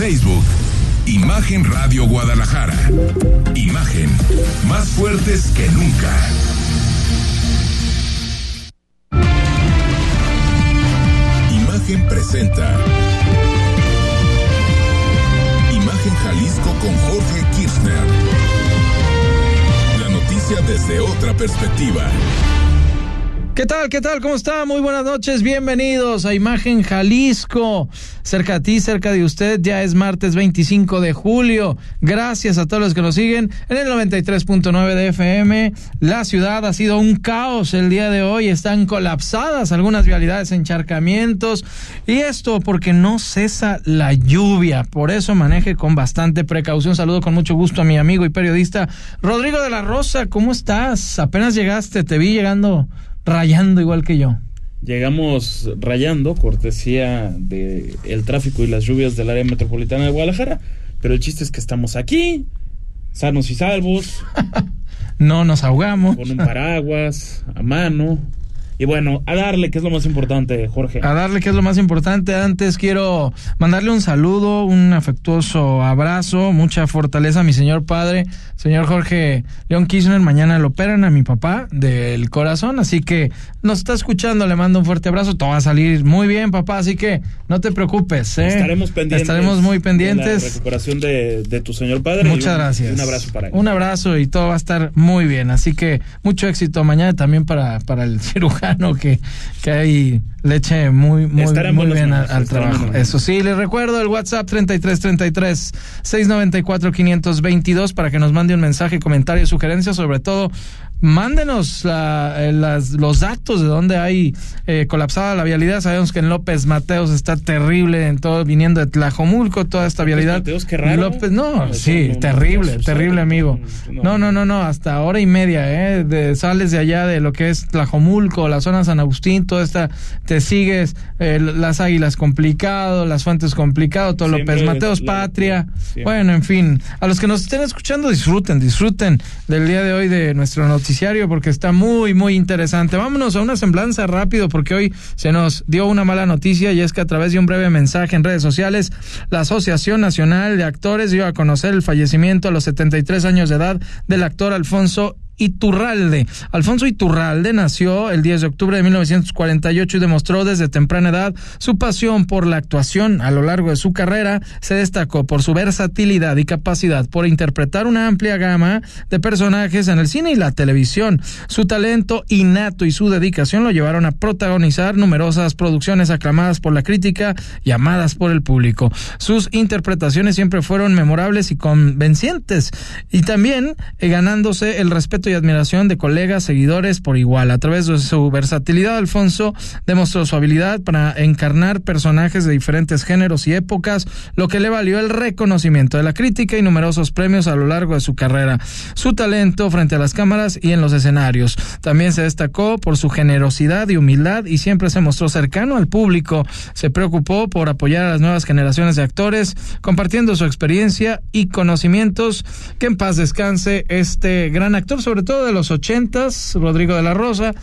Facebook. Imagen Radio Guadalajara. Imagen más fuertes que nunca. Imagen presenta. Imagen Jalisco con Jorge Kirchner. La noticia desde otra perspectiva. ¿Qué tal? ¿Qué tal? ¿Cómo está? Muy buenas noches. Bienvenidos a Imagen Jalisco. Cerca a ti, cerca de usted. Ya es martes 25 de julio. Gracias a todos los que nos siguen en el 93.9 de FM. La ciudad ha sido un caos el día de hoy. Están colapsadas algunas vialidades, encharcamientos. Y esto porque no cesa la lluvia. Por eso maneje con bastante precaución. Saludo con mucho gusto a mi amigo y periodista Rodrigo de la Rosa. ¿Cómo estás? Apenas llegaste. Te vi llegando rayando igual que yo. Llegamos rayando, cortesía de el tráfico y las lluvias del área metropolitana de Guadalajara, pero el chiste es que estamos aquí, sanos y salvos. no nos ahogamos. Con un paraguas a mano, y bueno, a darle, que es lo más importante, Jorge. A darle, que es lo más importante. Antes quiero mandarle un saludo, un afectuoso abrazo, mucha fortaleza a mi señor padre, señor Jorge León Kirchner. Mañana lo operan a mi papá del corazón, así que nos está escuchando, le mando un fuerte abrazo. Todo va a salir muy bien, papá, así que no te preocupes. ¿eh? Estaremos pendientes. Estaremos muy pendientes. De la recuperación de, tu señor padre. Muchas gracias. Un abrazo para él. Un abrazo y todo va a estar muy bien. Así que mucho éxito mañana también para, para el cirujano que, que hay leche muy, muy, muy bien al, trabajo. Eso sí, les recuerdo el WhatsApp 3333 694 522 para que nos mande un mensaje, comentario, sugerencia, sobre todo mándenos eh, los datos de dónde hay eh, colapsada la vialidad. Sabemos que en López Mateos está terrible, en todo viniendo de Tlajomulco, toda esta vialidad. Mateos, qué raro. López, no, sí, terrible, terrible, amigo. No, no, no, no, hasta hora y media, ¿eh? De, sales de allá de lo que es Tlajomulco, la zona San Agustín, toda esta, te sigues, eh, las águilas complicado, las fuentes complicado, todo López Mateos, Patria. Bueno, en fin, a los que nos estén escuchando, disfruten, disfruten del día de hoy de nuestro noticiero porque está muy, muy interesante. Vámonos a una semblanza rápido porque hoy se nos dio una mala noticia y es que a través de un breve mensaje en redes sociales, la Asociación Nacional de Actores dio a conocer el fallecimiento a los 73 años de edad del actor Alfonso Iturralde. Alfonso Iturralde nació el 10 de octubre de 1948 y demostró desde temprana edad su pasión por la actuación. A lo largo de su carrera se destacó por su versatilidad y capacidad por interpretar una amplia gama de personajes en el cine y la televisión. Su talento innato y su dedicación lo llevaron a protagonizar numerosas producciones aclamadas por la crítica y amadas por el público. Sus interpretaciones siempre fueron memorables y convencientes y también eh, ganándose el respeto y admiración de colegas, seguidores por igual. A través de su versatilidad, Alfonso demostró su habilidad para encarnar personajes de diferentes géneros y épocas, lo que le valió el reconocimiento de la crítica y numerosos premios a lo largo de su carrera. Su talento frente a las cámaras y en los escenarios. También se destacó por su generosidad y humildad y siempre se mostró cercano al público. Se preocupó por apoyar a las nuevas generaciones de actores, compartiendo su experiencia y conocimientos. Que en paz descanse este gran actor, sobre todo de los ochentas, Rodrigo de la Rosa,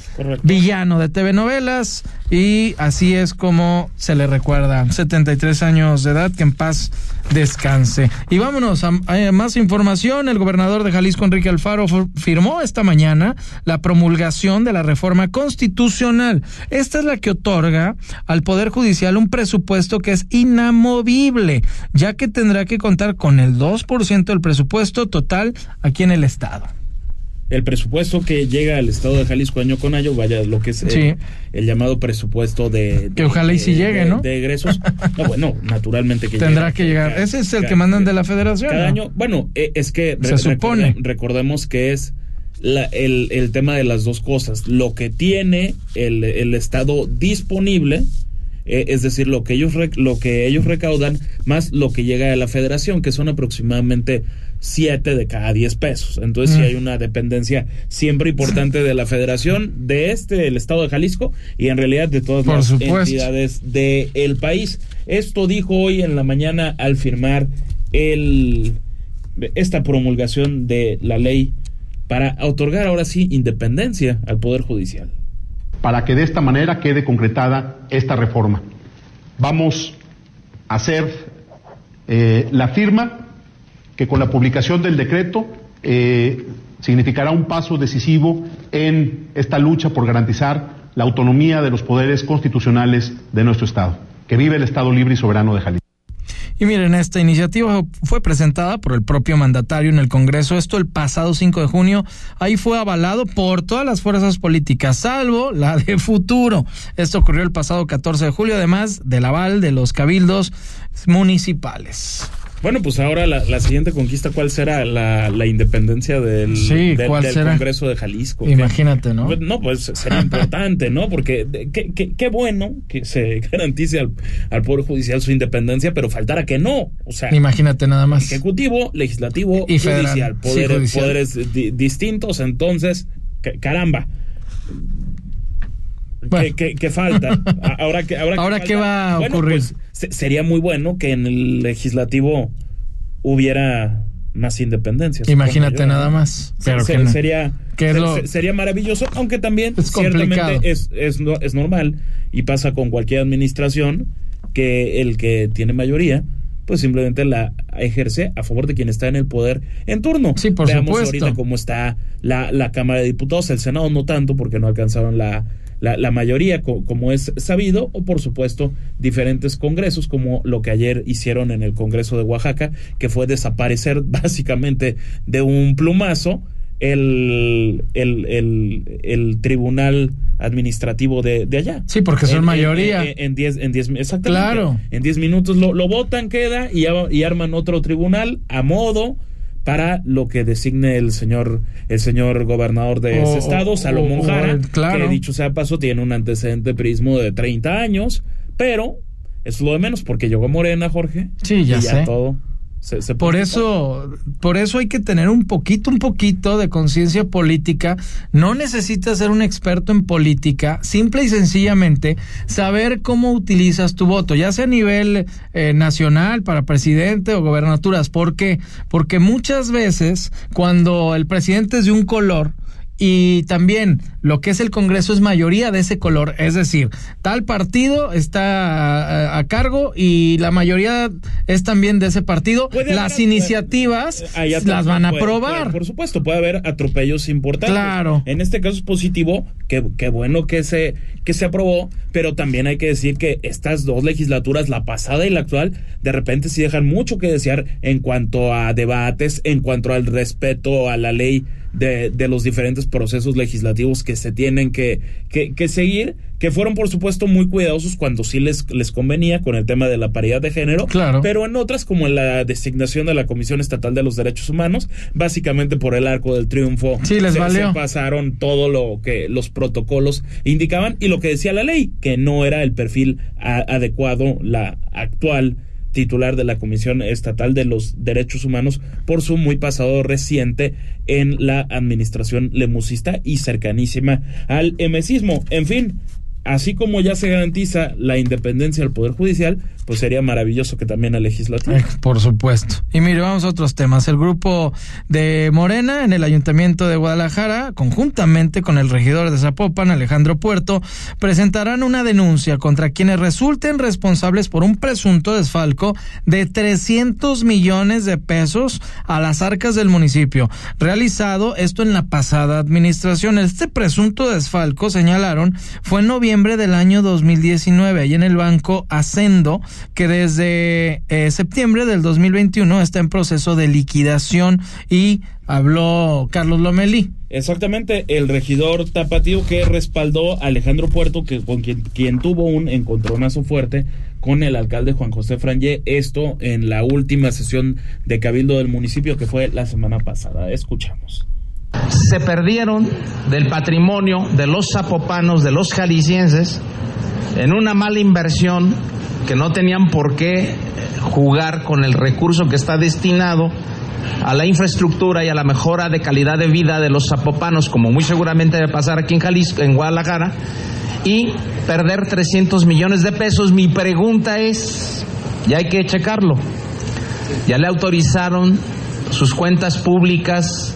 villano de TV novelas, y así es como se le recuerda. 73 años de edad, que en paz descanse. Y vámonos a, más información. El gobernador de Jalisco, Enrique Alfaro, firmó esta mañana la promulgación de la reforma constitucional. Esta es la que otorga al Poder Judicial un presupuesto que es inamovible, ya que tendrá que contar con el 2% del presupuesto total aquí en el Estado el presupuesto que llega al estado de Jalisco año con año, vaya, lo que es el, llamado presupuesto de, Que ojalá y si llegue, ¿no? De egresos. No, bueno, naturalmente que Tendrá que llegar. Ese es el que mandan de la federación. Cada año, bueno, e, es que... Se supone. Recordemos que es la, el, el tema de las dos cosas. Lo que tiene el, el estado disponible eh, es decir, lo que ellos lo que ellos recaudan más lo que llega a la federación, que son aproximadamente 7 de cada 10 pesos. Entonces sí mm. hay una dependencia siempre importante de la federación, de este, el estado de Jalisco, y en realidad de todas las entidades del país. Esto dijo hoy en la mañana al firmar el esta promulgación de la ley para otorgar ahora sí independencia al Poder Judicial para que de esta manera quede concretada esta reforma. Vamos a hacer Eh, la firma que con la publicación del decreto eh, significará un paso decisivo en esta lucha por garantizar la autonomía de los poderes constitucionales de nuestro Estado. Que vive el Estado libre y soberano de Jalisco. Y miren, esta iniciativa fue presentada por el propio mandatario en el Congreso, esto el pasado 5 de junio, ahí fue avalado por todas las fuerzas políticas, salvo la de futuro. Esto ocurrió el pasado 14 de julio, además del aval de los cabildos municipales. Bueno, pues ahora la, siguiente conquista, ¿cuál será? La, independencia del, Congreso de Jalisco. Imagínate, ¿no? Pues, no, pues sería importante, ¿no? Porque qué bueno que se garantice al, Poder Judicial su independencia, pero faltara que no. O sea, imagínate nada más. Ejecutivo, legislativo y judicial. Poderes distintos, entonces, caramba. ¿Qué, falta? Ahora, que, ahora, ¿qué va a ocurrir? Pues, sería muy bueno que en el legislativo hubiera más independencia. Imagínate nada más. Pero sería, sería maravilloso, aunque también es ciertamente es, es, es normal y pasa con cualquier administración que el que tiene mayoría pues simplemente la ejerce a favor de quien está en el poder en turno. Sí, por Veamos ahorita cómo está la, la Cámara de Diputados, el Senado no tanto porque no alcanzaron la, la, mayoría, como es sabido, o por supuesto diferentes congresos, como lo que ayer hicieron en el Congreso de Oaxaca, que fue desaparecer básicamente de un plumazo el, el, el, tribunal administrativo de, allá. Sí, porque son mayoría. En 10 en, diez, exactamente. Claro. En 10 minutos lo, lo votan, queda y, y arman otro tribunal a modo para lo que designe el señor el señor gobernador de ese estado, Salomón Jara, que dicho sea paso tiene un antecedente prismo de 30 años, pero es lo de menos porque llegó Morena, Jorge. Sí, ya, y ya todo por eso, por eso hay que tener un poquito, un poquito de conciencia política. No necesitas ser un experto en política, simple y sencillamente saber cómo utilizas tu voto, ya sea a nivel eh, nacional para presidente o gobernaturas. ¿Por qué? Porque muchas veces cuando el presidente es de un color, y también lo que es el Congreso es mayoría de ese color, es decir, tal partido está a, cargo y la mayoría es también de ese partido. Las iniciativas eh, las van a aprobar. por supuesto, puede haber atropellos importantes. Claro. En este caso es positivo, que, bueno que se, que se aprobó, pero también hay que decir que estas dos legislaturas, la pasada y la actual, de repente sí dejan mucho que desear en cuanto a debates, en cuanto al respeto a la ley de, de los diferentes procesos legislativos que se tienen que, que, seguir, que fueron por supuesto muy cuidadosos cuando sí les, les convenía con el tema de la paridad de género, claro. pero en otras como en la designación de la Comisión Estatal de los Derechos Humanos, básicamente por el arco del triunfo sí, les valió. pasaron todo lo que los protocolos indicaban y lo que decía la ley, que no era el perfil adecuado la actual titular de la Comisión Estatal de los Derechos Humanos por su muy pasado reciente en la administración lemusista y cercanísima al emesismo. En fin, así como ya se garantiza la independencia del Poder Judicial, pues sería maravilloso que también el legislativo. Eh, por supuesto. Y mire, vamos a otros temas. El grupo de Morena en el Ayuntamiento de Guadalajara, conjuntamente con el regidor de Zapopan, Alejandro Puerto, presentarán una denuncia contra quienes resulten responsables por un presunto desfalco de 300 millones de pesos a las arcas del municipio, realizado esto en la pasada administración. Este presunto desfalco, señalaron, fue en noviembre del año 2019, ahí en el Banco Ascendo, que desde eh, septiembre del 2021 está en proceso de liquidación y habló Carlos Lomelí. Exactamente, el regidor tapatío que respaldó a Alejandro Puerto, que con quien, quien tuvo un encontronazo fuerte con el alcalde Juan José Frangé, esto en la última sesión de cabildo del municipio que fue la semana pasada. Escuchamos. Se perdieron del patrimonio de los zapopanos, de los jaliscienses, en una mala inversión que no tenían por qué jugar con el recurso que está destinado a la infraestructura y a la mejora de calidad de vida de los zapopanos, como muy seguramente debe pasar aquí en Jalisco, en Guadalajara, y perder 300 millones de pesos. Mi pregunta es, y hay que checarlo, ya le autorizaron sus cuentas públicas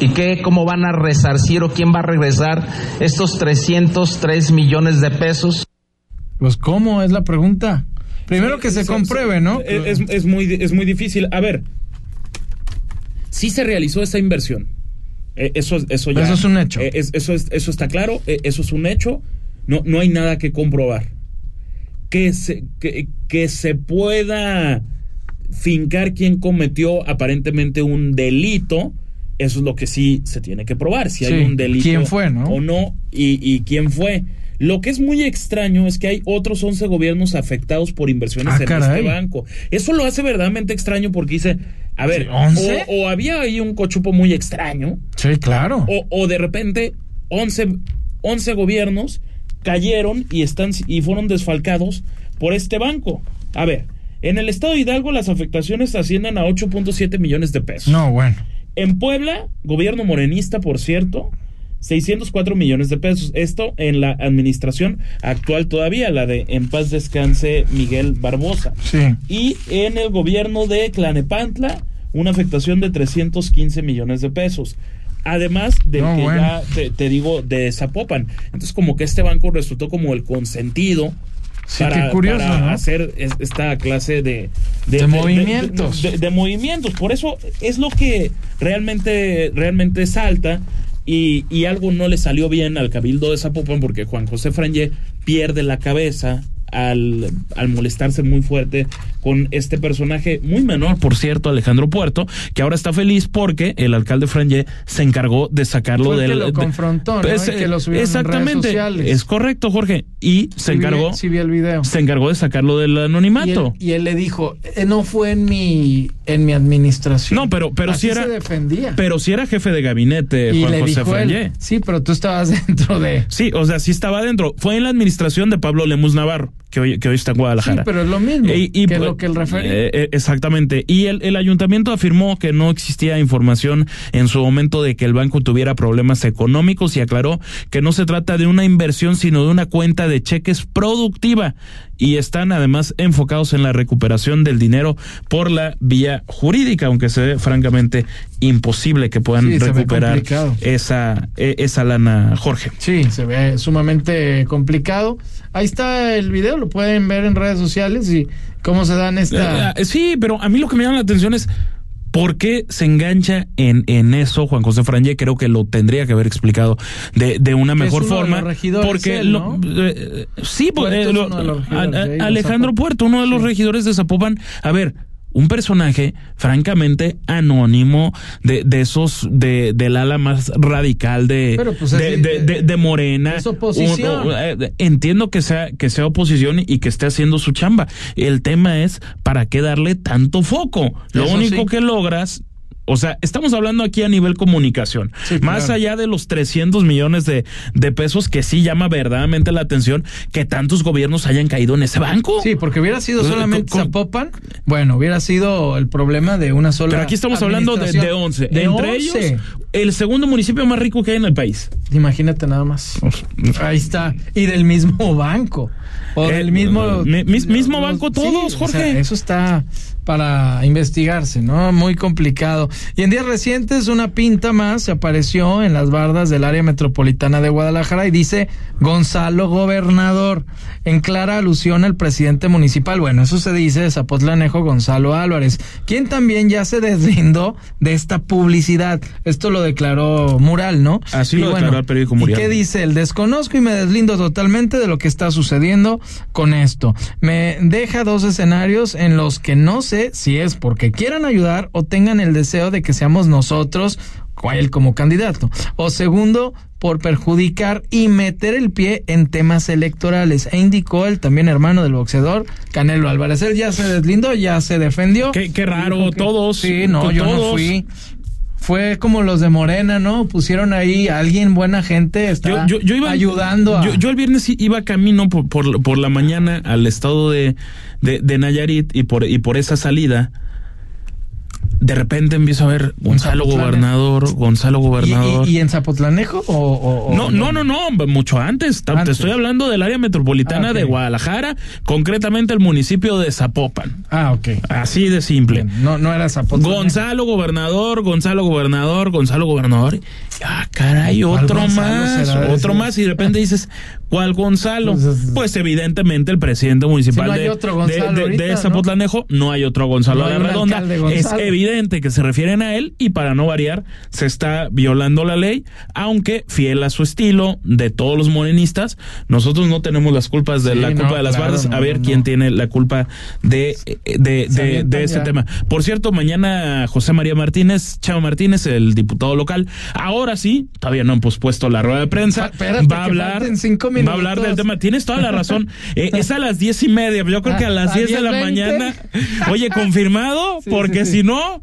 y qué, cómo van a resarcir o quién va a regresar estos 303 millones de pesos. Pues cómo es la pregunta. Primero que se compruebe, ¿no? Es, es, muy, es muy difícil. A ver, sí se realizó esa inversión. Eh, eso, eso ya. Eso es un hecho. eh, es- eso, es- eso está claro. eh, eso es un hecho. No, no hay nada que comprobar. Que se, que, que se pueda fincar quién cometió aparentemente un delito. Eso es lo que sí se tiene que probar. Si Sí, hay un delito quién fue, ¿no? o no y, y quién fue. Lo que es muy extraño es que hay otros 11 gobiernos afectados por inversiones Ah, en caray. este banco. Eso lo hace verdaderamente extraño porque dice, a ver, Sí, ¿11? o, o había ahí un cochupo muy extraño, Sí, claro. o, o de repente 11, 11 gobiernos cayeron y, están, y fueron desfalcados por este banco. A ver, en el estado de Hidalgo las afectaciones ascienden a 8.7 millones de pesos. No, bueno. En Puebla, gobierno morenista, por cierto, 604 millones de pesos. Esto en la administración actual todavía, la de en paz descanse Miguel Barbosa. Sí. Y en el gobierno de Tlanepantla, una afectación de 315 millones de pesos. Además del No, que bueno. ya te, te digo de Zapopan. Entonces, como que este banco resultó como el consentido Sí, qué curioso, para ¿no? hacer es- esta clase de, De movimientos. de- de movimientos. Por eso es lo que realmente, realmente salta. Y, y algo no le salió bien al Cabildo de Zapopan porque Juan José Frangé pierde la cabeza al, al molestarse muy fuerte con este personaje muy menor, por cierto, Alejandro Puerto, que ahora está feliz porque el alcalde Frangé se encargó de sacarlo Fue el que del... lo de- confrontó, ¿no? Es- Y que lo subieron en redes exactamente, es correcto, Jorge. Y se Sí vi- encargó, Sí, vi el video. se encargó de sacarlo del Y él, anonimato. y él le dijo, "Eh, no fue en mi en mi administración. No, pero, pero Así si era. se defendía. Pero si era jefe de gabinete, y Juan le José dijo él, sí, pero tú estabas dentro de... Sí, o sea, sí estaba adentro. Fue en la administración de Pablo Lemus Navarro, que hoy, que hoy está en Sí, Guadalajara. pero es lo mismo Y- y, que pues, lo que el referente. eh, eh, exactamente. Y el, el ayuntamiento afirmó que no existía información en su momento de que el banco tuviera problemas económicos y aclaró que no se trata de una inversión, sino de una cuenta de cheques productiva. Y están además enfocados en la recuperación del dinero por la vía jurídica, aunque se ve francamente imposible que puedan Sí, recuperar esa, e- esa lana, Jorge. Sí, se ve sumamente complicado. Ahí está el video, lo pueden ver en redes sociales y cómo se dan esta... Eh, sí, pero a mí lo que me llama la atención es por qué se engancha en, en eso Juan José Frangé. Creo que lo tendría que haber explicado de, de una es mejor de forma. los regidores porque él, lo- ¿no? eh, sí, Puerto eh, es lo- de a- a- de de Alejandro. Puerto, uno de los regidores de Zapopan. A ver. Un personaje francamente anónimo de, de esos de, del ala más radical de, Pero, pues, de, es- de- de- de Morena. es oposición. Eh, entiendo que sea que sea oposición y que esté haciendo su chamba. El tema es para qué darle tanto foco. Lo Eso único sí. que logras o sea, estamos hablando aquí a nivel comunicación. Sí, Más claro. allá de los 300 millones de, de pesos que sí llama verdaderamente la atención que tantos gobiernos hayan caído en ese banco. Sí, porque hubiera sido solamente con- Zapopan, bueno, hubiera sido el problema de una sola Pero aquí estamos hablando de, de 11. De Entre 11. ellos, el segundo municipio más rico que hay en el país. Imagínate nada más. Ahí está. Y del mismo banco. O Eh, del mismo. mi- mis- mismo banco todos, Jorge. sea, eso está para investigarse, ¿no? Muy complicado. Y en días recientes, una pinta más se apareció en las bardas del área metropolitana de Guadalajara y dice Gonzalo Gobernador, en clara alusión al presidente municipal. Bueno, eso se dice de Zapotlanejo Gonzalo Álvarez, quien también ya se deslindó de esta publicidad. Esto lo declaró Mural, ¿no? Así Y lo declaró el periódico ¿y Mural. qué dice? El desconozco y me deslindo totalmente de lo que está sucediendo con esto. Me deja dos escenarios en los que no sé si es porque quieran ayudar o tengan el deseo de que seamos nosotros él como candidato. O segundo, por perjudicar y meter el pie en temas electorales. E indicó el también hermano del boxeador, Canelo Álvarez. Él ya se deslindó, ya se defendió. Qué- qué raro, que- todos, Sí, no, yo no fui. Fue como los de Morena, ¿no? Pusieron ahí a alguien, buena gente, está Yo, yo, yo iba ayudando a... Yo, yo el viernes iba camino por, por, por la mañana al estado de, de, de Nayarit y por, y por esa salida. De repente empiezo a ver Gonzalo. Gobernador, Gonzalo ¿Y, Gobernador. y- y en Zapotlanejo o, o- o- no, no, no, no, mucho antes. Te estoy hablando del área metropolitana Ah, de Guadalajara, concretamente el municipio de Zapopan. Ah, ok. Así de simple. Bien, No, no era Zapotlán. Gonzalo Gobernador, Gonzalo Gobernador, Gonzalo Gobernador. Ah, caray, ¿Cuál otro más, otro más. Y de repente dices, ¿Cuál Gonzalo? Pues, Pues, evidentemente el presidente municipal Si no hay de, de- de- ahorita, de. Zapotlanejo, ¿no? hay otro Gonzalo No un redonda. Es evidente que se refieren a él y para no variar se está violando la ley, aunque fiel a su estilo de todos los morenistas, nosotros no tenemos las culpas de Sí, la culpa de las claro, a ver quién tiene la culpa de, de, de, de este ya. tema. Por cierto, mañana José María Martínez, Chavo Martínez, el diputado local, ahora sí, todavía no han pospuesto la rueda de prensa, espérate, va a hablar, falten cinco va a hablar del minutos. tema. Tienes toda la razón. Eh, es a las diez y media, yo creo que a A- las a diez de la 10:20. mañana. Oye, confirmado, Sí, porque sí, sí. si no,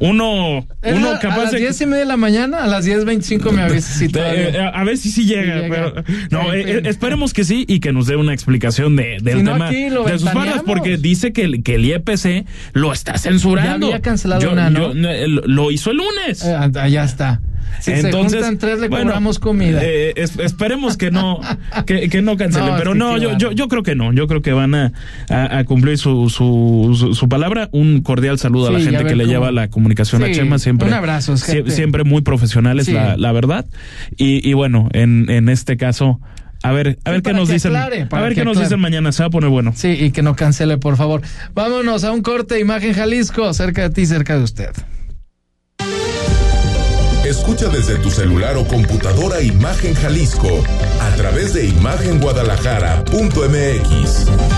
uno, uno a capaz las de. diez y media de la mañana, a las 10.25 me avisas si Eh, a ver si sí llega, Sí llega. pero no, Sí, eh, eh, esperemos que sí y que nos dé una explicación de, del Si no, tema lo de sus ventaneamos. porque dice que, el- que el IEPC lo está censurando. Ya había cancelado Yo- una, ¿no? yo, lo- hizo el lunes. Eh, allá está. Si Entonces, se juntan tres, le bueno, cobramos comida. eh, es- esperemos que no, que, que no cancelen, No, es pero que no, yo, yo, yo creo que no, yo creo que van a, a, a cumplir su, su, su, su palabra. Un cordial saludo a la gente que le cómo- lleva la comunicación a Chema, siempre. un abrazo, gente. siempre muy profesionales, la, la verdad. Y, y bueno, en, en este caso, a ver, a Sí, ver qué nos dicen. aclare, a ver qué nos dicen mañana, se va a poner bueno. Sí, y que no cancele, por favor. Vámonos a un corte, Imagen Jalisco, cerca de ti, cerca de usted. Escucha desde tu celular o computadora Imagen Jalisco a través de imagenguadalajara.mx.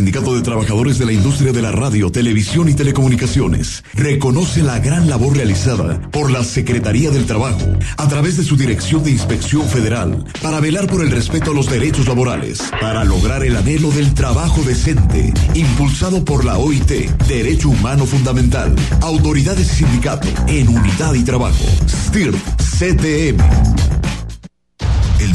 Sindicato de Trabajadores de la Industria de la Radio, Televisión y Telecomunicaciones reconoce la gran labor realizada por la Secretaría del Trabajo a través de su Dirección de Inspección Federal para velar por el respeto a los derechos laborales, para lograr el anhelo del trabajo decente, impulsado por la OIT, Derecho Humano Fundamental, autoridades y sindicato en unidad y trabajo. STIRT, CTM. El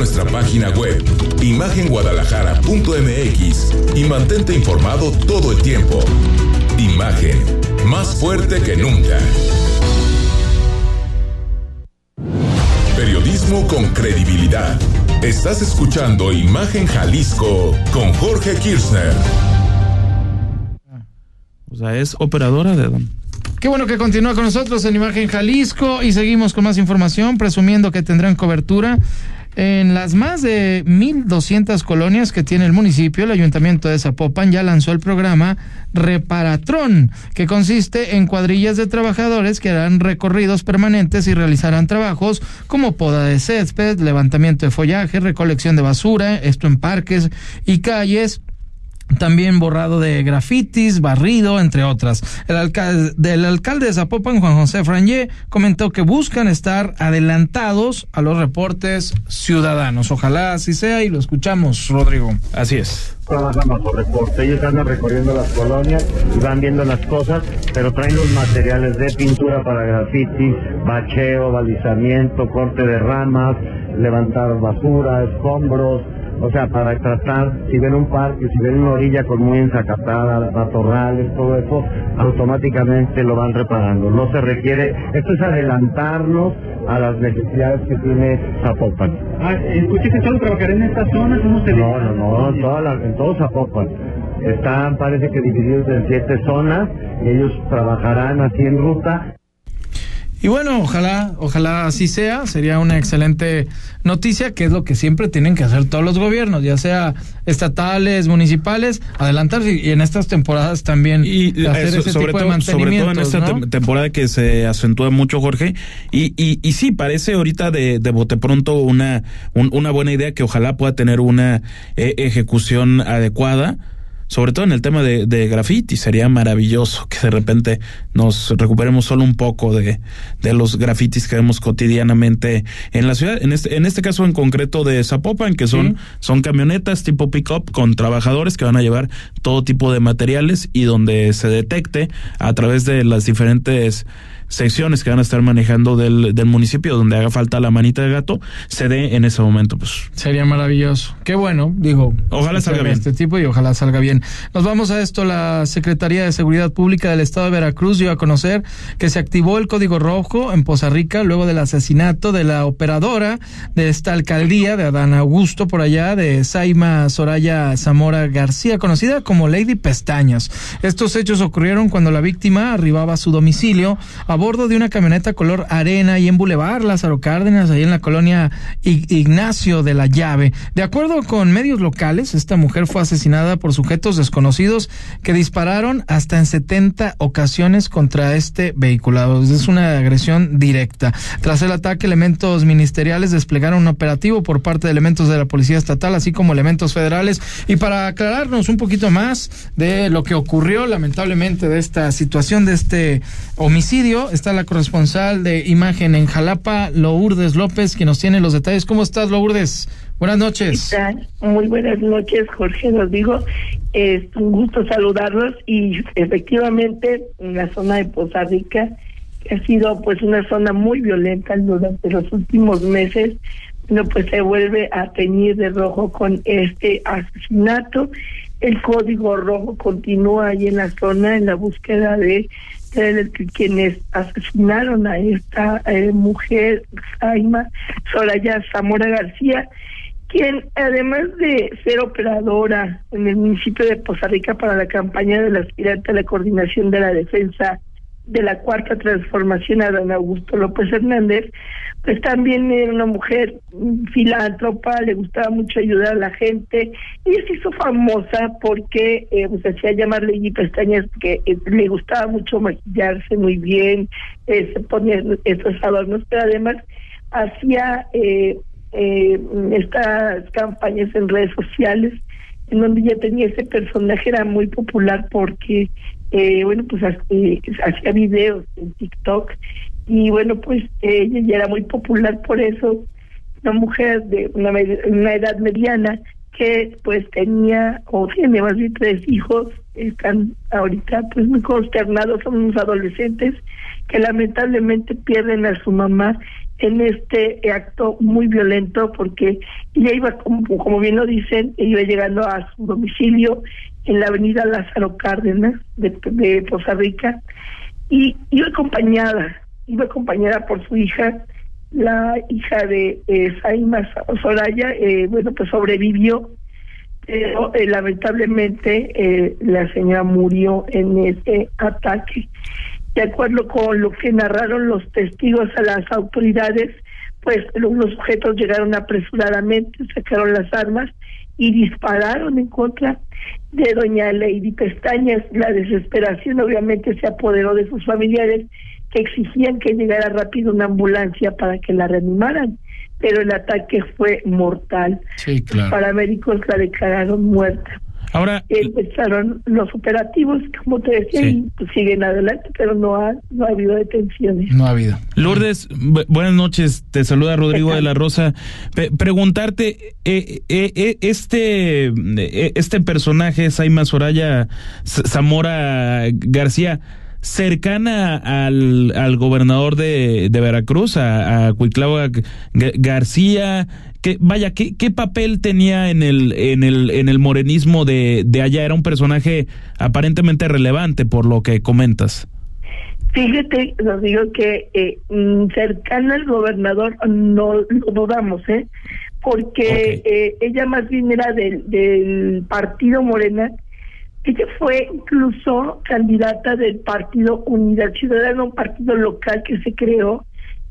Nuestra página web, imagenguadalajara.mx y mantente informado todo el tiempo. Imagen, más fuerte que nunca. Periodismo con credibilidad. Estás escuchando Imagen Jalisco con Jorge Kirchner. O sea, es operadora de Don. Qué bueno que continúa con nosotros en Imagen Jalisco y seguimos con más información, presumiendo que tendrán cobertura en las más de 1.200 colonias que tiene el municipio. El ayuntamiento de Zapopan ya lanzó el programa Reparatrón, que consiste en cuadrillas de trabajadores que harán recorridos permanentes y realizarán trabajos como poda de césped, levantamiento de follaje, recolección de basura, esto en parques y calles también borrado de grafitis, barrido, entre otras. El alcalde, del alcalde de Zapopan, Juan José Frangé, comentó que buscan estar adelantados a los reportes ciudadanos. Ojalá así sea y lo escuchamos, Rodrigo. Así es. trabajan bajo reporte. Ellos andan recorriendo las colonias y van viendo las cosas, pero traen los materiales de pintura para graffiti, bacheo, balizamiento, corte de ramas, levantar basura, escombros, O sea, para tratar, si ven un parque, si ven una orilla con muy ensacatada, matorrales, todo eso, automáticamente lo van reparando. No se requiere, esto es adelantarnos a las necesidades que tiene Zapopan. Ah, escuché que solo trabajaré en esta zona, ¿cómo se No, no, no, en, toda la- en todo Zapopan. Están, parece que divididos en siete zonas, y ellos trabajarán así en ruta Y bueno, ojalá, ojalá así sea, sería una excelente noticia, que es lo que siempre tienen que hacer todos los gobiernos, ya sea estatales, municipales, adelantarse y en estas temporadas también y hacer eso, ese sobre, tipo de todo, sobre todo en esta temporada que se acentúa mucho Jorge. Y, y, y sí parece ahorita de, de bote pronto una un- una buena idea que ojalá pueda tener una eh, ejecución adecuada sobre todo en el tema de, de graffiti, sería maravilloso que de repente nos recuperemos solo un poco de, de los grafitis que vemos cotidianamente en la ciudad. En este, en este caso en concreto de Zapopan, que son, son camionetas tipo pick-up con trabajadores que van a llevar todo tipo de materiales y donde se detecte a través de las diferentes secciones que van a estar manejando del, del municipio donde haga falta la manita de gato, se dé en ese momento, pues. Sería maravilloso. Qué bueno, digo. Ojalá salga bien. Este tipo y ojalá salga bien. Nos vamos a esto. La Secretaría de Seguridad Pública del Estado de Veracruz dio a conocer que se activó el código rojo en Poza Rica luego del asesinato de la operadora de esta alcaldía de Adán Augusto por allá de Saima Soraya Zamora García, conocida como Lady Pestañas. Estos hechos ocurrieron cuando la víctima arribaba a su domicilio a bordo de una camioneta color arena y en Boulevard Lázaro Cárdenas, ahí en la colonia Ignacio de la Llave. De acuerdo con medios locales, esta mujer fue asesinada por sujetos desconocidos que dispararon hasta en 70 ocasiones contra este vehículo. Es una agresión directa. Tras el ataque, elementos ministeriales desplegaron un operativo por parte de elementos de la Policía Estatal, así como elementos federales. Y para aclararnos un poquito más de lo que ocurrió, lamentablemente, de esta situación, de este homicidio, está la corresponsal de imagen en Jalapa, Lourdes López, que nos tiene los detalles. ¿Cómo estás, Lourdes? Buenas noches. Muy buenas noches, Jorge Rodrigo. Es un gusto saludarlos y efectivamente en la zona de Poza Rica que ha sido pues una zona muy violenta durante los últimos meses, no pues se vuelve a teñir de rojo con este asesinato. El código rojo continúa ahí en la zona en la búsqueda de, de quienes asesinaron a esta eh, mujer, Jaima Soraya Zamora García quien además de ser operadora en el municipio de Poza Rica para la campaña del aspirante a la coordinación de la defensa de la cuarta transformación a don Augusto López Hernández, pues también era una mujer mm, filántropa, le gustaba mucho ayudar a la gente, ella se hizo famosa porque eh, pues hacía llamar Lady Pestañas que eh, le gustaba mucho maquillarse muy bien, eh, se ponía estos adornos, pero además hacía eh, eh, estas campañas en redes sociales en donde ella tenía ese personaje era muy popular porque eh, bueno pues eh, hacía videos en TikTok y bueno pues ella ya era muy popular por eso una mujer de una, una edad mediana que pues tenía o tiene más bien tres hijos están ahorita pues muy consternados son unos adolescentes que lamentablemente pierden a su mamá en este acto muy violento porque ella iba como, como bien lo dicen iba llegando a su domicilio en la avenida Lázaro Cárdenas de, de Poza Rica y iba acompañada iba acompañada por su hija la hija de eh, Saima Soraya eh, bueno pues sobrevivió pero eh, lamentablemente eh, la señora murió en ese ataque. De acuerdo con lo que narraron los testigos a las autoridades, pues lo- los sujetos llegaron apresuradamente, sacaron las armas y dispararon en contra de doña Lady Pestañas. La desesperación obviamente se apoderó de sus familiares que exigían que llegara rápido una ambulancia para que la reanimaran, pero el ataque fue mortal. Sí, claro. Paramédicos la declararon muerta. Ahora, Empezaron los operativos, como te decía, Sí. y pues, siguen adelante, pero no ha, no ha habido detenciones. No ha habido. Lourdes, bu- buenas noches. Te saluda Rodrigo de la Rosa. Pe- preguntarte, eh, eh, eh, este, eh, este personaje, Saima Soraya Zamora García, cercana al, al gobernador de, de Veracruz, a, a García, que vaya, ¿qué, ¿qué, papel tenía en el, en el, en el morenismo de, de allá? Era un personaje aparentemente relevante por lo que comentas. Fíjate, nos digo que eh, mm, cercana al gobernador no lo dudamos, ¿eh? Porque eh, ella más bien era del, del partido Morena. Ella fue incluso candidata del partido Unidad Ciudadana, un partido local que se creó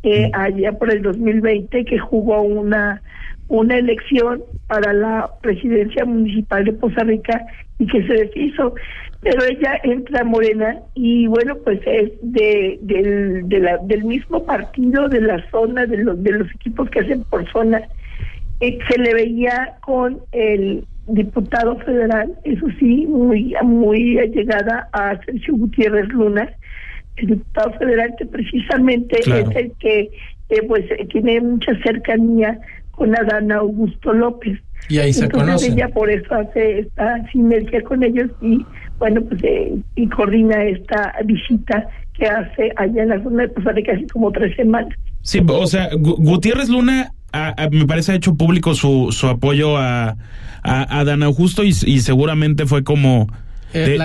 eh, allá por el 2020, que jugó una una elección para la presidencia municipal de Poza Rica y que se deshizo. Pero ella entra a Morena y bueno, pues es de, del, de la, del mismo partido, de la zona, de los, de los equipos que hacen por zona. Eh, se le veía con el diputado federal, eso sí, muy, muy allegada a Sergio Gutiérrez Luna, el diputado federal que precisamente es el que eh, pues tiene mucha cercanía con Adán Augusto López. Y ahí se Entonces ella por eso hace esta sinergia con ellos y bueno, pues eh, y coordina esta visita que hace allá en la zona de Costa Rica, casi como tres semanas. Sí, o sea, Gutiérrez Luna me parece ha hecho público su, su apoyo a, a, Dan Augusto y, y seguramente fue como eh,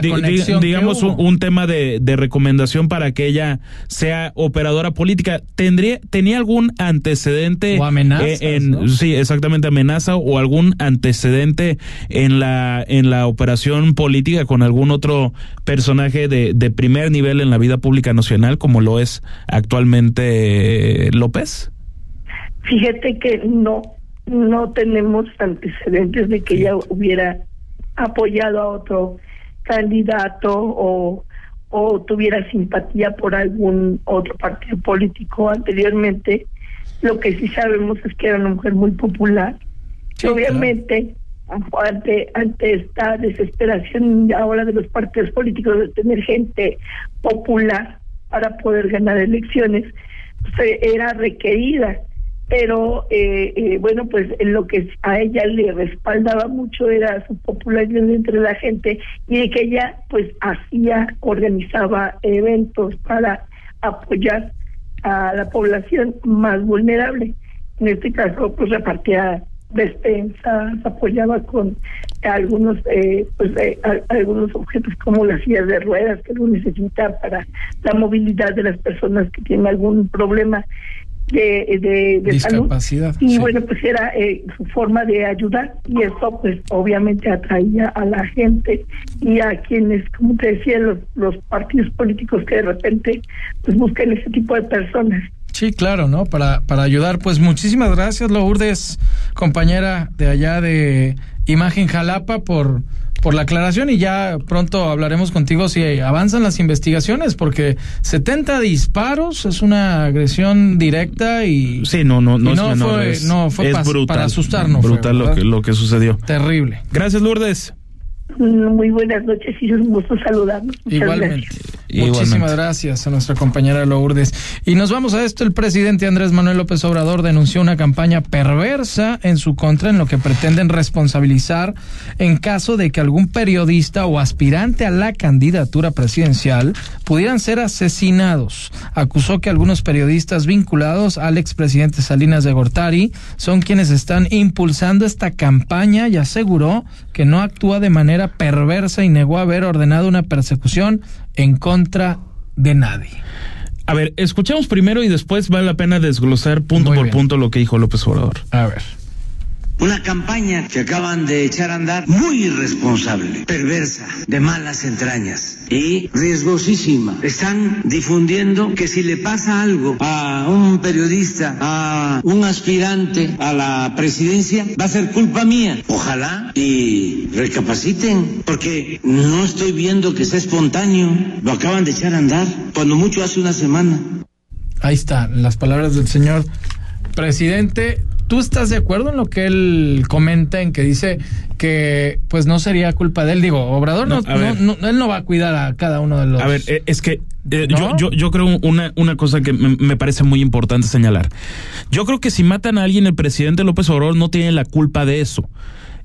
digamos un, tema de, de, recomendación para que ella sea operadora política. ¿Tendría, ¿Tenía algún antecedente? O amenaza. Eh, en, Sí, exactamente, amenaza o algún antecedente en la, en la operación política con algún otro personaje de, de primer nivel en la vida pública nacional, como lo es actualmente López? Fíjate que no, no tenemos antecedentes de que ella hubiera apoyado a otro candidato o, o tuviera simpatía por algún otro partido político anteriormente. Lo que sí sabemos es que era una mujer muy popular. obviamente, ante, ante esta desesperación ahora de los partidos políticos de tener gente popular para poder ganar elecciones, pues, era requerida pero eh, eh, bueno, pues lo que a ella le respaldaba mucho era su popularidad entre la gente y de que ella pues hacía, organizaba eventos para apoyar a la población más vulnerable. En este caso, pues repartía despensas, apoyaba con algunos eh, pues algunos objetos como las sillas de ruedas que lo necesita para la movilidad de las personas que tienen algún problema de, de, salud. Y bueno, pues era eh, su forma de ayudar y eso pues obviamente atraía a la gente y a quienes, como te decía, los, los partidos políticos que de repente pues buscan ese tipo de personas. Sí, claro, ¿no? Para, para ayudar. Pues muchísimas gracias, Lourdes, compañera de allá de Imagen Jalapa, por por la aclaración y ya pronto hablaremos contigo si avanzan las investigaciones porque 70 disparos es una agresión directa y sí no no no, no, fue, no fue para asustarnos brutal lo que lo que sucedió. Terrible. Gracias Lourdes. Muy buenas noches y es un gusto saludarnos. Igualmente. Muchísimas gracias a nuestra compañera Lourdes. Y nos vamos a esto. El presidente Andrés Manuel López Obrador denunció una campaña perversa en su contra en lo que pretenden responsabilizar en caso de que algún periodista o aspirante a la candidatura presidencial pudieran ser asesinados. Acusó que algunos periodistas vinculados al expresidente Salinas de Gortari son quienes están impulsando esta campaña y aseguró que no actúa de manera perversa y negó haber ordenado una persecución en contra de nadie. A ver, escuchemos primero y después vale la pena desglosar punto por punto lo que dijo López Obrador. A ver. Una campaña que acaban de echar a andar muy irresponsable, perversa, de malas entrañas y riesgosísima. Están difundiendo que si le pasa algo a un periodista, a un aspirante a la presidencia, va a ser culpa mía. Ojalá y recapaciten, porque no estoy viendo que sea espontáneo. Lo acaban de echar a andar, cuando mucho hace una semana. Ahí está, las palabras del señor presidente ¿Tú estás de acuerdo en lo que él comenta, en que dice que pues no sería culpa de él? Digo, Obrador no, él no va a cuidar a cada uno de los... A ver, eh, es que eh, yo, yo, yo, creo una, una cosa que me, parece muy importante señalar. Yo creo que si matan a alguien, el presidente López Obrador no tiene la culpa de eso.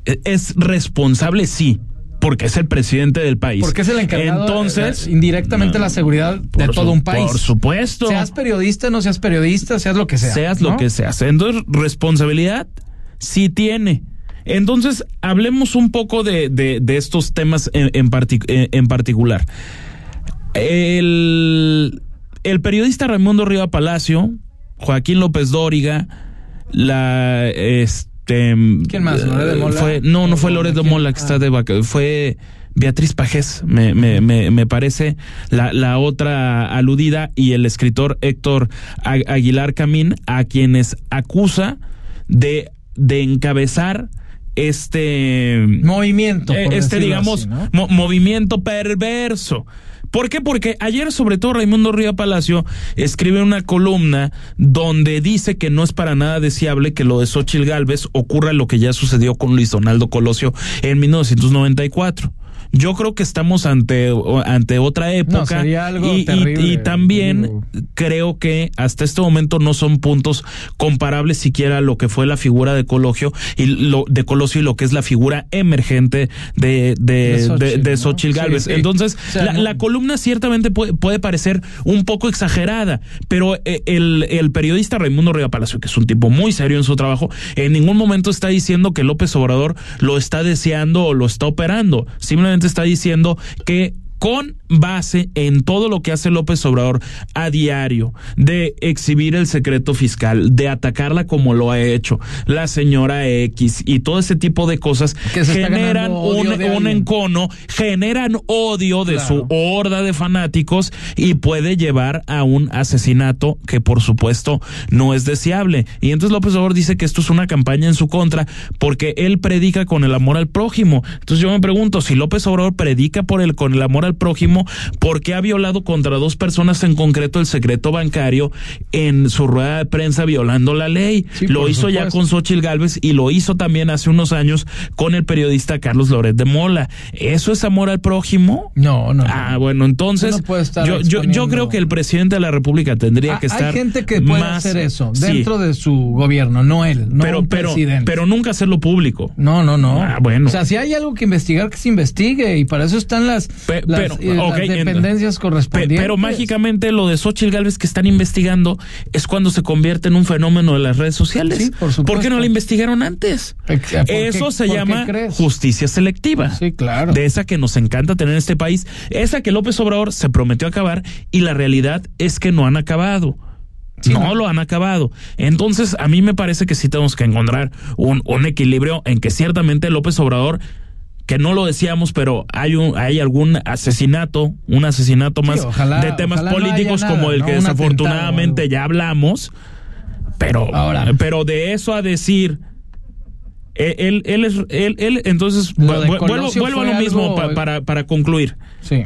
E, es responsable, sí, porque es el presidente del país. Porque es el encargado Entonces, eh, indirectamente la seguridad de todo su- un país. Por supuesto. Seas periodista, no seas periodista, seas lo que sea. seas ¿no? lo que seas. Entonces, responsabilidad sí tiene. Entonces, hablemos un poco de, de- de estos temas en, en partic- en- en particular. El, el periodista Raimundo Riva Palacio, Joaquín López Dóriga, la este ¿Quién más? ¿Loret de Mola? fue no no fue ¿O Loret de? Mola que está Ah. de vaca fue Beatriz Pajés me, me, me, me parece la, la otra aludida y el escritor Héctor Aguilar Camín a quienes acusa de de encabezar este movimiento eh, por este digamos así, ¿no? mo- movimiento perverso. ¿Por qué? Porque ayer, sobre todo, Raimundo Río Palacio escribe una columna donde dice que no es para nada deseable que lo de Xochitl Galvez ocurra lo que ya sucedió con Luis Donaldo Colosio en 1994. Yo creo que estamos ante, ante otra época. No, sería algo y, y- terrible, y también digo. creo que hasta este momento no son puntos comparables siquiera a lo que fue la figura de Colosio y lo de Colosio y lo que es la figura emergente de, de, De Xochitl, de, ¿no? Xochitl Sí, Gálvez. sí. Entonces, O sea, la, no- la columna ciertamente puede, puede parecer un poco exagerada, pero eh, el, el periodista Raimundo Riva Palacio, que es un tipo muy serio en su trabajo, en ningún momento está diciendo que López Obrador lo está deseando o lo está operando. Simplemente está diciendo que con base en todo lo que hace López Obrador a diario, de exhibir el secreto fiscal, de atacarla como lo ha hecho la señora X y todo ese tipo de cosas Que generan un, de un alguien. encono, generan odio de Claro. su horda de fanáticos y puede llevar a un asesinato que por supuesto no es deseable. Y entonces López Obrador dice que esto es una campaña en su contra porque él predica con el amor al prójimo. Entonces yo me pregunto, si López Obrador predica por el con el amor al prójimo, ¿por qué ha violado contra dos personas en concreto el secreto bancario en su rueda de prensa violando la ley? Sí, lo hizo ya con Xochitl Galvez y lo hizo también hace unos años con el periodista Carlos Loret de Mola. ¿Eso es amor al prójimo? No, no. Ah, bueno, entonces Uno puede estar yo, yo, yo creo que el presidente de la República tendría Ah, que estar Hay gente que puede más hacer eso Sí, dentro de su gobierno, no él, no pero, un pero, presidente. pero nunca hacerlo público. no, no, no. Ah, bueno. O sea, si hay algo que investigar, que se investigue y para eso están las, Pe- las, pero, eh, las dependencias Pe- correspondientes. pero mágicamente lo de Xochitl Galvez que están investigando es cuando se convierte en un fenómeno de las redes sociales. Sí, por supuesto. ¿Por qué no lo investigaron antes? Ex- ¿por qué- Eso se llama justicia selectiva. Sí, claro. De esa que nos encanta tener en este país, esa que López Obrador se prometió acabar y la realidad es que no han acabado. Sí, no, no. lo han acabado. Entonces, a mí me parece que sí tenemos que encontrar un, un equilibrio en que ciertamente López Obrador, que no lo decíamos, pero hay un, hay algún asesinato, un asesinato más ojalá- de temas no políticos nada, como el ¿no? que Un desafortunadamente ya hablamos. Pero, Ahora. pero de eso a decir eh, él, él, es, él, él entonces, vuelvo, vuelvo a lo mismo algo- para, para concluir. Sí.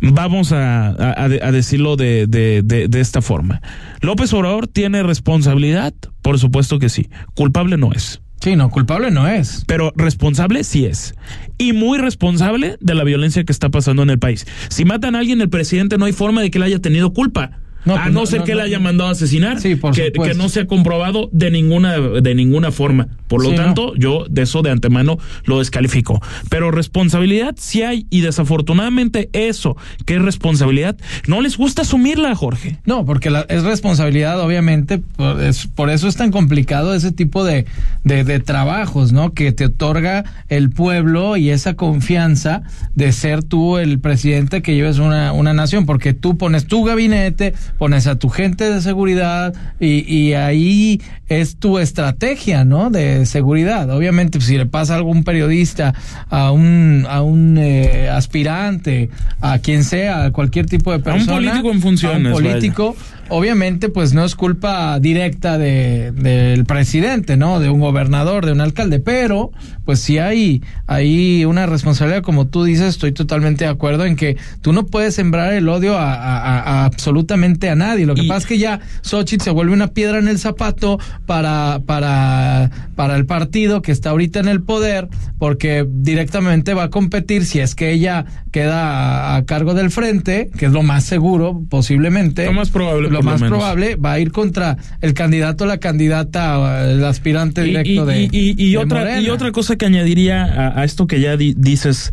Vamos a, a decirlo de, de, de, de esta forma. López Obrador tiene responsabilidad, por supuesto que sí. Culpable no es. Sí, no, culpable no es. Pero responsable sí es. Y muy responsable de la violencia que está pasando en el país. Si matan a alguien, el presidente no hay forma de que él haya tenido culpa. No, a pues no, no, ser no, que no, haya mandado a asesinar. Sí, por que, no se ha comprobado de ninguna, de ninguna forma. Por lo Sí, tanto, yo de eso de antemano lo descalifico. Pero responsabilidad sí hay. Y desafortunadamente eso, que es responsabilidad, no les gusta asumirla, Jorge. No, porque la- es responsabilidad, obviamente, por, es- por eso es tan complicado ese tipo de, de, de trabajos, ¿no? Que te otorga el pueblo y esa confianza de ser tú el presidente que lleves una, una nación, porque tú pones tu gabinete, pones a tu gente de seguridad y, y ahí es tu estrategia, ¿no? De seguridad. Obviamente, pues, si le pasa a algún periodista, a un, a un eh, aspirante, a quien sea, a cualquier tipo de A un persona, político en funciones, a un vaya. Obviamente, pues no es culpa directa de, del presidente, ¿no? De un gobernador, de un alcalde, pero pues sí hay, hay una responsabilidad, como tú dices, estoy totalmente de acuerdo en que tú no puedes sembrar el odio a, a- a- a absolutamente a nadie. Lo que pasa es que ya Xochitl se vuelve una piedra en el zapato para, para, para el partido que está ahorita en el poder, porque directamente va a competir si es que ella queda a, cargo del frente, que es lo más seguro, posiblemente. Lo más probable. Lo más probable, va a ir contra el candidato, la candidata, el aspirante directo de. Y, otra, y otra cosa que añadiría a, esto que ya dices,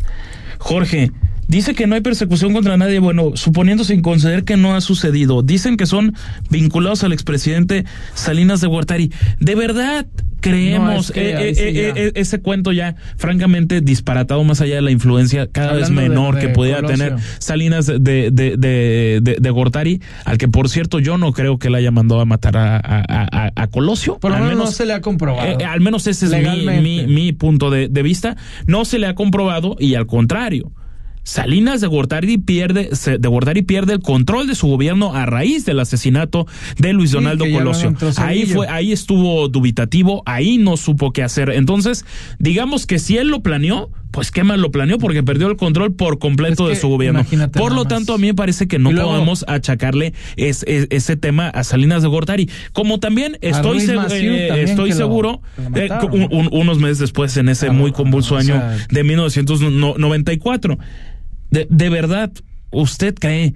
Jorge. Dice que no hay persecución contra nadie, bueno, suponiendo sin conceder que no ha sucedido. Dicen que son vinculados al expresidente Salinas de Huertari. ¿De verdad creemos eh, eh, eh, ese cuento ya francamente disparatado más allá de la influencia cada vez menor que podía tener Salinas de, de, de, de, Gortari, al que por cierto yo no creo que le haya mandado a matar a, a, a, Colosio. Por lo menos no se le ha comprobado. al menos ese es mi, mi, mi punto de vista. No se le ha comprobado y al contrario Salinas de Gortari pierde, de Gortari pierde el control de su gobierno a raíz del asesinato de Luis Donaldo Colosio. Ahí fue, ahí estuvo dubitativo, ahí no supo qué hacer. Entonces, digamos que si él lo planeó, pues qué mal lo planeó porque perdió el control por completo de su gobierno. Por lo tanto, a mí me parece que no podemos achacarle ese tema a Salinas de Gortari. Como también estoy, eh, estoy seguro, eh, unos meses después, en ese muy convulso año de 1994. De, de verdad, ¿usted cree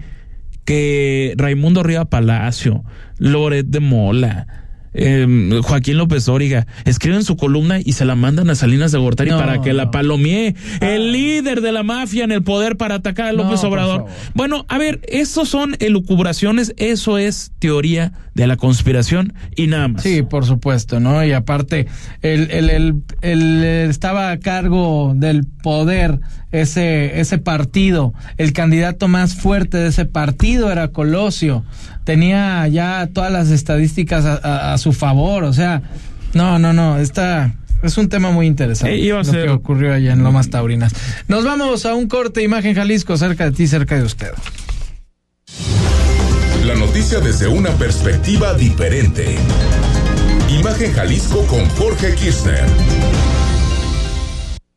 que Raimundo Río Palacio, Loret de Mola, eh, Joaquín López Dóriga, escriben su columna y se la mandan a Salinas de Gortari para que la palomie, el ah. líder de la mafia en el poder para atacar a López Obrador. Bueno, a ver, eso son elucubraciones, eso es teoría de la conspiración y nada más. Sí, por supuesto, ¿no? Y aparte, el, el, el, estaba a cargo del poder ese, ese partido, el candidato más fuerte de ese partido era Colosio tenía ya todas las estadísticas a, su favor, o sea, no, no, no, está es un tema muy interesante eh, lo que ocurrió allá en Lomas Taurinas. Nos vamos a un corte Imagen Jalisco cerca de ti, cerca de usted. La noticia desde una perspectiva diferente. Imagen Jalisco con Jorge Kirchner.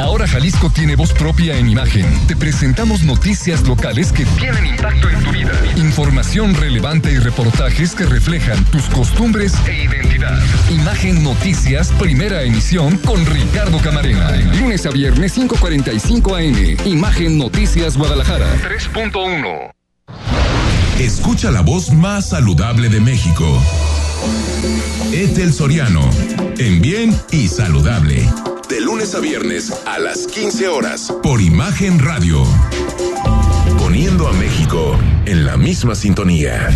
Ahora Jalisco tiene voz propia en imagen. Te presentamos noticias locales que tienen impacto en tu vida. Información relevante y reportajes que reflejan tus costumbres e identidad. Imagen Noticias, primera emisión con Ricardo Camarena. Lunes a viernes 5:45 AM. Imagen Noticias Guadalajara 3.1. Escucha la voz más saludable de México. Etel Soriano, en bien y saludable de lunes a viernes a las 15 horas por Imagen Radio. Poniendo a México en la misma sintonía.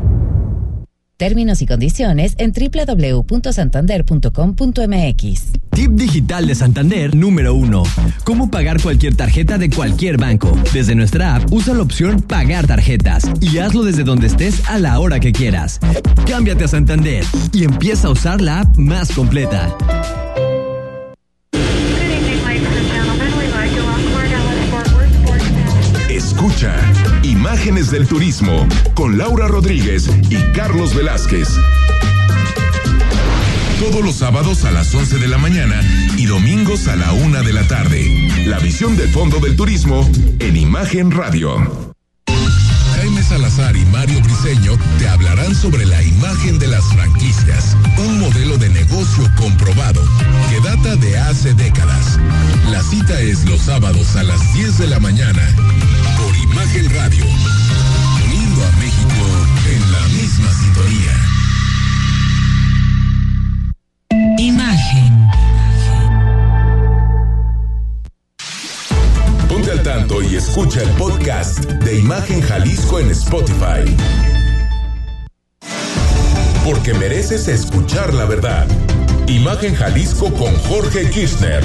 Términos y condiciones en www.santander.com.mx. Tip digital de Santander número 1. Cómo pagar cualquier tarjeta de cualquier banco. Desde nuestra app, usa la opción Pagar tarjetas y hazlo desde donde estés a la hora que quieras. Cámbiate a Santander y empieza a usar la app más completa. Escucha Imágenes del Turismo con Laura Rodríguez y Carlos Velázquez. Todos los sábados a las 11 de la mañana y domingos a la una de la tarde. La visión del Fondo del Turismo en Imagen Radio. Jaime Salazar y Mario Briseño te hablarán sobre la imagen de las franquicias, un modelo de negocio comprobado que data de hace décadas. La cita es los sábados a las 10 de la mañana Imagen Radio, uniendo a México en la misma sintonía. Imagen. Ponte al tanto y escucha el podcast de Imagen Jalisco en Spotify. Porque mereces escuchar la verdad. Imagen Jalisco con Jorge Kirchner.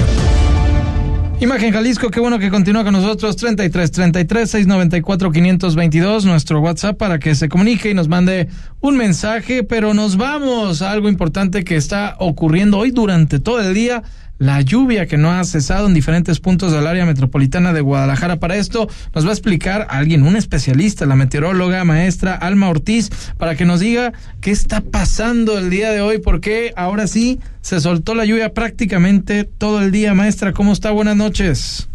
Imagen Jalisco, qué bueno que continúa con nosotros. 33 33 694 522, nuestro WhatsApp para que se comunique y nos mande un mensaje. Pero nos vamos a algo importante que está ocurriendo hoy durante todo el día la lluvia que no ha cesado en diferentes puntos del área metropolitana de Guadalajara. Para esto nos va a explicar alguien, un especialista, la meteoróloga maestra Alma Ortiz, para que nos diga qué está pasando el día de hoy, porque ahora sí se soltó la lluvia prácticamente todo el día. Maestra, ¿cómo está? Buenas noches.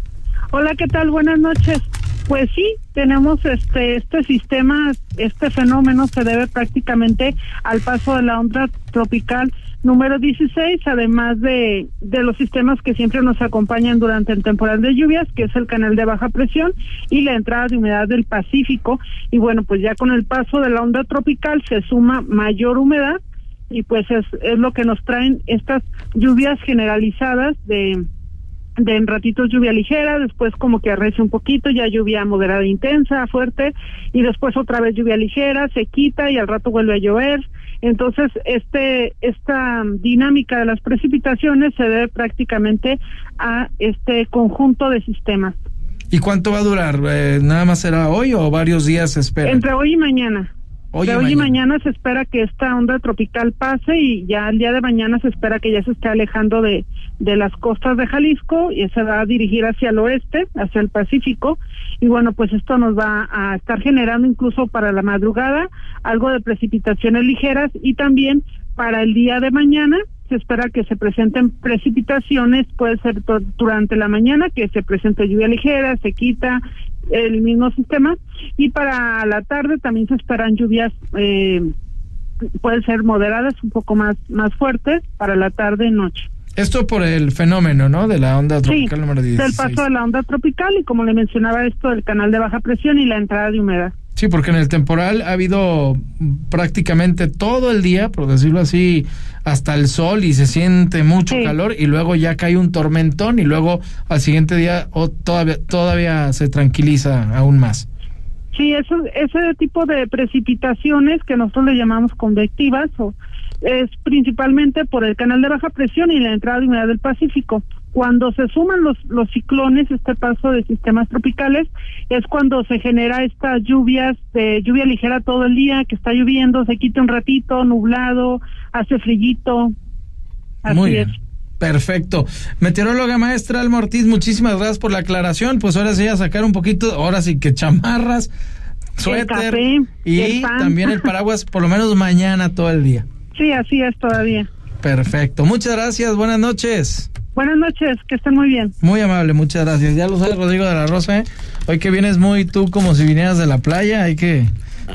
Hola, ¿qué tal? Buenas noches. Pues sí, tenemos este este sistema, este fenómeno se debe prácticamente al paso de la onda tropical número 16, además de, de los sistemas que siempre nos acompañan durante el temporal de lluvias, que es el canal de baja presión y la entrada de humedad del Pacífico. Y bueno, pues ya con el paso de la onda tropical se suma mayor humedad y pues es, es lo que nos traen estas lluvias generalizadas de de en ratitos lluvia ligera, después como que arrece un poquito, ya lluvia moderada e intensa, fuerte, y después otra vez lluvia ligera, se quita y al rato vuelve a llover. Entonces, este, esta dinámica de las precipitaciones se debe prácticamente a este conjunto de sistemas. ¿Y cuánto va a durar? Eh, ¿Nada más será hoy o varios días se espera? Entre hoy y mañana. Hoy y de hoy y mañana. se espera que esta onda tropical pase y ya el día de mañana se espera que ya se esté alejando de, de las costas de Jalisco y se va a dirigir hacia el oeste, hacia el Pacífico. Y bueno, pues esto nos va a estar generando incluso para la madrugada algo de precipitaciones ligeras y también para el día de mañana se espera que se presenten precipitaciones, puede ser durante la mañana que se presente lluvia ligera, se quita el mismo sistema y para la tarde también se esperan lluvias eh, pueden ser moderadas, un poco más más fuertes para la tarde y noche. Esto por el fenómeno, ¿no? De la onda tropical sí, número 16. del paso de la onda tropical y como le mencionaba esto del canal de baja presión y la entrada de humedad. Sí, porque en el temporal ha habido prácticamente todo el día, por decirlo así, hasta el sol y se siente mucho calor y luego ya cae un tormentón y luego al siguiente día todavía todavía se tranquiliza aún más. Sí, eso, ese tipo de precipitaciones que nosotros le llamamos convectivas o es principalmente por el canal de baja presión y la entrada de humedad del Pacífico. Cuando se suman los, los ciclones, este paso de sistemas tropicales, es cuando se genera estas lluvias de lluvia ligera todo el día, que está lloviendo, se quita un ratito, nublado, hace frillito. Así Muy es. bien. Perfecto. Meteoróloga maestra Alma Ortiz, muchísimas gracias por la aclaración. Pues ahora sí a sacar un poquito, ahora sí que chamarras, suéter café, y el también el paraguas por lo menos mañana todo el día. Sí, así es todavía. Perfecto. Muchas gracias. Buenas noches. Buenas noches, que estén muy bien. Muy amable, muchas gracias. Ya lo sabes, Rodrigo de la Rosa, ¿eh? Hoy que vienes muy tú como si vinieras de la playa, hay que...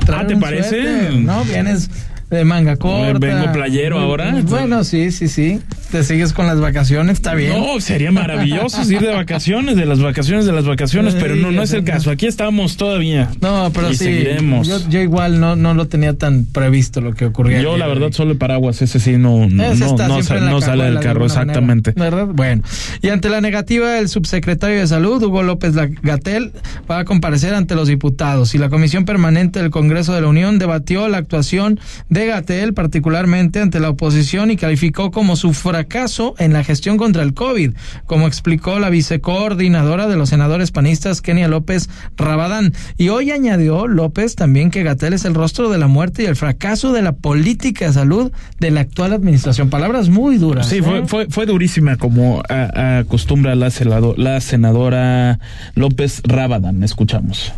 traer Ah, ¿te un parece? suéter, No, vienes de manga corta. vengo playero ahora. Bueno, sí, sí, sí. Te sigues con las vacaciones, está bien. No, sería maravilloso ir de vacaciones, de las vacaciones, de las vacaciones, pero no, no es el caso. Aquí estamos todavía. No, pero y sí. seguiremos. Yo, yo igual no, no lo tenía tan previsto lo que ocurría. Yo, la verdad, solo el paraguas, ese sí no, no, no, no sale del de carro, exactamente. ¿Verdad? Bueno. Y ante la negativa del subsecretario de Salud, Hugo López Gatel, va a comparecer ante los diputados. Y la Comisión Permanente del Congreso de la Unión debatió la actuación de Gatel, particularmente ante la oposición, y calificó como su fracaso en la gestión contra el COVID, como explicó la vicecoordinadora de los senadores panistas, Kenia López Rabadán. Y hoy añadió López también que Gatel es el rostro de la muerte y el fracaso de la política de salud de la actual administración. Palabras muy duras. Sí, ¿eh? fue, fue, fue durísima como acostumbra la, la senadora López Rábadan. Escuchamos.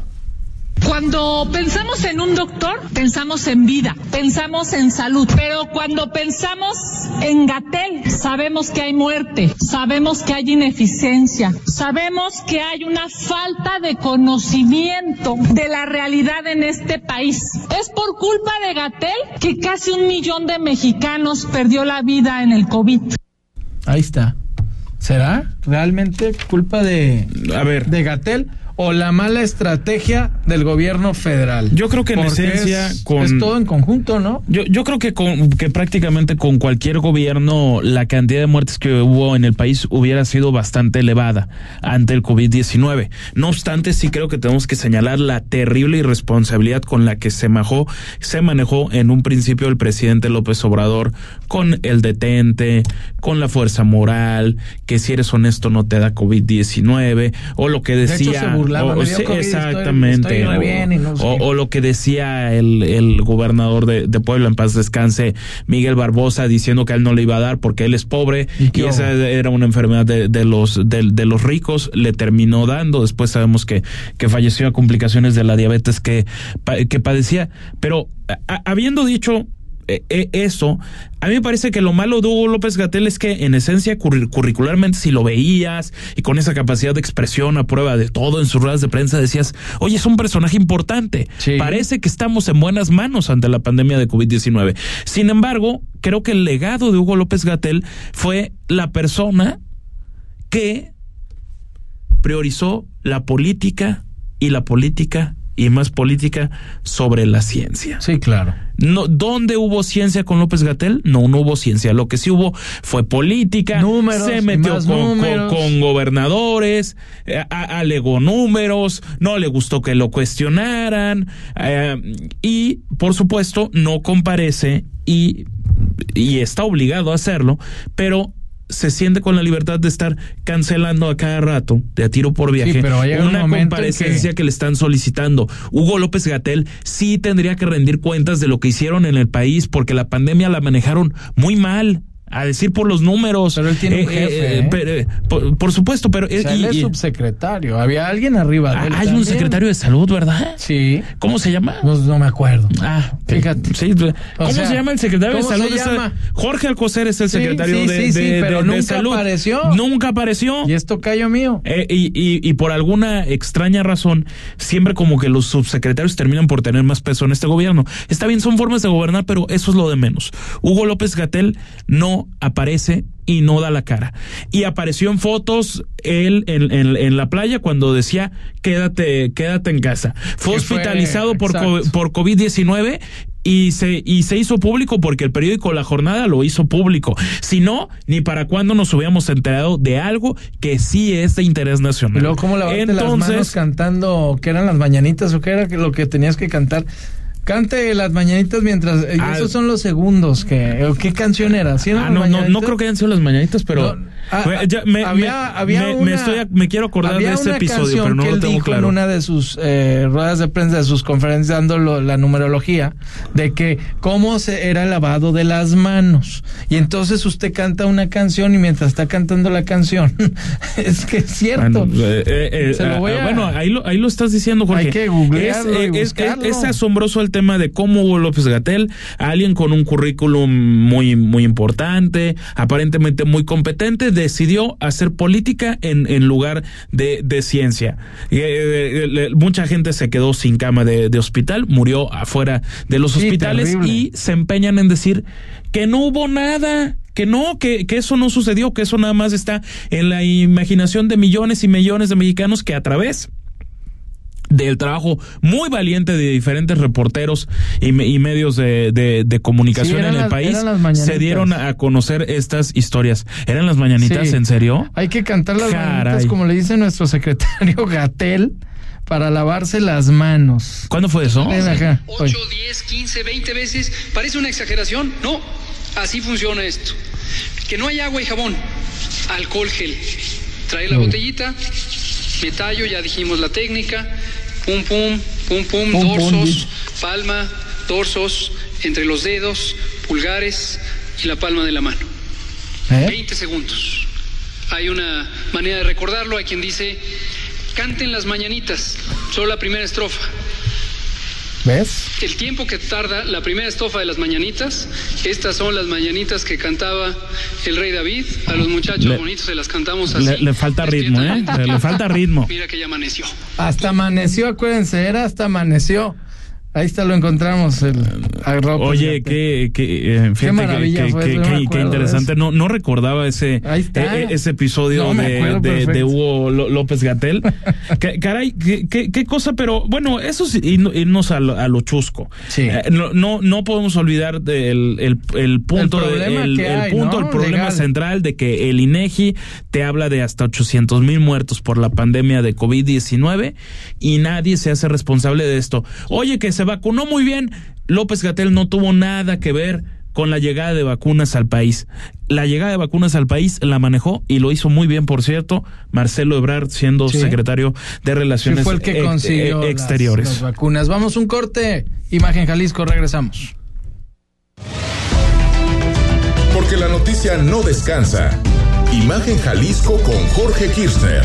Cuando pensamos en un doctor, pensamos en vida, pensamos en salud, pero cuando pensamos en Gatel, sabemos que hay muerte, sabemos que hay ineficiencia, sabemos que hay una falta de conocimiento de la realidad en este país. Es por culpa de Gatel que casi un millón de mexicanos perdió la vida en el COVID. Ahí está. ¿Será realmente culpa de, a ver. de Gatel o la mala estrategia del gobierno federal? Yo creo que en Porque esencia es, con- es todo en conjunto, ¿no? Yo, yo creo que, con, que prácticamente con cualquier gobierno la cantidad de muertes que hubo en el país hubiera sido bastante elevada ante el COVID-19. No obstante, sí creo que tenemos que señalar la terrible irresponsabilidad con la que se manejó, se manejó en un principio el presidente López Obrador con el detente, con la fuerza moral, que si eres honesto no te da COVID-19, o lo que De hecho, O, estoy- exactamente. estoy o, bien y no sé o- qué. o lo que decía el, el gobernador de, de Puebla, en paz descanse, Miguel Barbosa, diciendo que a él no le iba a dar porque él es pobre y, esa era una enfermedad de, de los de, de los ricos, le terminó dando. Después sabemos que, que falleció a complicaciones de la diabetes que, que padecía. Pero a- habiendo dicho eso, a mí me parece que lo malo de Hugo López Gatel es que en esencia curri- curricularmente si lo veías y con esa capacidad de expresión a prueba de todo en sus ruedas de prensa decías, oye, es un personaje importante. Parece que estamos en buenas manos ante la pandemia de COVID-19. Sin embargo, creo que el legado de Hugo López Gatel fue la persona que priorizó la política y la política y más política sobre la ciencia. Sí, claro. No, ¿Dónde hubo ciencia con López Gatel? No, no hubo ciencia. Lo que sí hubo fue política. Números se metió con, con- números. con gobernadores, eh, alegó números, no le gustó que lo cuestionaran eh, y, por supuesto, no comparece y, y está obligado a hacerlo, pero se siente con la libertad de estar cancelando a cada rato, de a tiro por viaje, pero un una comparecencia que- que le están solicitando. Hugo López Gatel sí tendría que rendir cuentas de lo que hicieron en el país porque la pandemia la manejaron muy mal. A decir por los números. Pero él tiene un jefe, ¿eh? por, por supuesto, pero. O sea, y- él es subsecretario. Había alguien arriba de él. hay un secretario de salud, ¿verdad? Sí. ¿Cómo se llama? No, no me acuerdo. Ah, Fíjate. Sí, ¿Cómo sea, se llama el secretario de ¿cómo salud? se llama? Jorge Alcocer es el Sí, secretario sí, de, sí, sí, de- pero de- de nunca salud. apareció. Nunca apareció. Y esto cayó mío. Eh, y, y- y por alguna extraña razón, siempre como que los subsecretarios terminan por tener más peso en este gobierno. Está bien, son formas de gobernar, pero eso es lo de menos. Hugo López Gatel no aparece y no da la cara. Y apareció en fotos él en, en- en la playa cuando decía quédate, quédate en casa. Fue Que fue- hospitalizado por, co- por COVID-19 y se, y se hizo público porque el periódico La Jornada lo hizo público. Si no, ni para cuándo nos hubiéramos enterado de algo que sí es de interés nacional. Y luego, ¿cómo lavarte las manos cantando? ¿Qué eran las mañanitas o qué era lo que tenías que cantar? Cante las mañanitas mientras. eh, Ah. esos son los segundos que. o ¿Qué canción era? ¿Sí Ah, no, no, no creo que hayan sido las mañanitas, pero No, ah, ya me, había- me- había me- una- me estoy, me quiero acordar de ese episodio, pero no que lo él tengo dijo claro. en una de sus eh, ruedas de prensa, de sus conferencias, dando lo- la numerología, de que cómo se era el lavado de las manos. Y entonces usted canta una canción y mientras está cantando la canción, es que es cierto. Bueno, eh, eh, eh, Se lo voy ah, a- bueno, ahí lo, ahí lo estás diciendo, Jorge. Hay que googlearlo es, y eh, es- buscarlo. es asombroso el tema de cómo Hugo López Gatel, alguien con un currículum muy, muy importante, aparentemente muy competente, decidió hacer política en, en lugar de, de ciencia. Eh, eh, mucha gente se quedó sin cama de, de hospital, murió afuera de los Sí, hospitales terrible. y se empeñan en decir que no hubo nada. Que no, que, que eso no sucedió, que eso nada más está en la imaginación de millones y millones de mexicanos que a través del trabajo muy valiente de diferentes reporteros y, me- y medios de, de- de comunicación Sí, en el las- país se dieron a conocer estas historias. ¿Eran las mañanitas? Sí. ¿En serio? Hay que cantar las Caray. mañanitas, como le dice nuestro secretario Gatel, para lavarse las manos. ¿Cuándo fue eso? Ven acá. 8, 10, 15, 20 veces. ¿Parece una exageración? No, así funciona esto. Que no hay agua y jabón. Alcohol gel. Trae la botellita, me tallo, ya dijimos la técnica. Pum, pum, pum, pum, Pum, dorsos, palma, dorsos, entre los dedos, pulgares y la palma de la mano. ¿Eh? 20 segundos. Hay una manera de recordarlo. Hay quien dice, canten las mañanitas, solo la primera estrofa. ¿Ves? El tiempo que tarda la primera estrofa de las mañanitas, estas son las mañanitas que cantaba el rey David. A los muchachos Le- bonitos se las cantamos así. Le, le falta ritmo, ¿eh? Le, le falta ritmo. Mira que ya amaneció. Hasta amaneció, acuérdense, era hasta amaneció. Ahí está, lo encontramos. El, López Oye, qué, qué, eh, fíjate maravilla que, fue que- no qué interesante. No, no recordaba ese, está. eh, ese episodio No de, de- de. Hugo Ló- López Gatel. Caray, qué, qué- qué cosa, pero bueno, eso sí, irno- irnos a lo, a lo chusco. Eh, no, no, no podemos olvidar del el, el punto, El problema el hay, punto, ¿no? el problema Legal. central de que el INEGI te habla de hasta 800 mil muertos por la pandemia de COVID-19 y nadie se hace responsable de esto. Oye, que se vacunó muy bien. López Gatel no tuvo nada que ver con la llegada de vacunas al país. La llegada de vacunas al país la manejó y lo hizo muy bien, por cierto, Marcelo Ebrard siendo Sí. secretario de Relaciones Sí, fue el que ex- consiguió eh, las- exteriores. las vacunas. Vamos un corte. Imagen Jalisco, regresamos. Porque la noticia no descansa. Imagen Jalisco con Jorge Kirchner.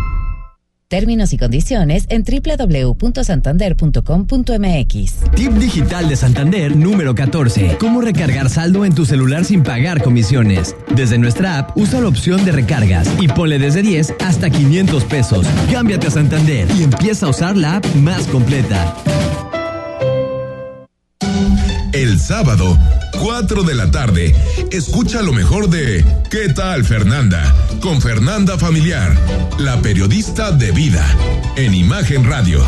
Términos y condiciones en www.santander.com.mx. Tip digital de Santander número 14. Cómo recargar saldo en tu celular sin pagar comisiones. Desde nuestra app, usa la opción de recargas y ponle desde 10 hasta 500 pesos. Cámbiate a Santander y empieza a usar la app más completa. El sábado, 4 de la tarde, escucha lo mejor de ¿Qué tal Fernanda? Con Fernanda Familiar, la periodista de vida, en Imagen Radio.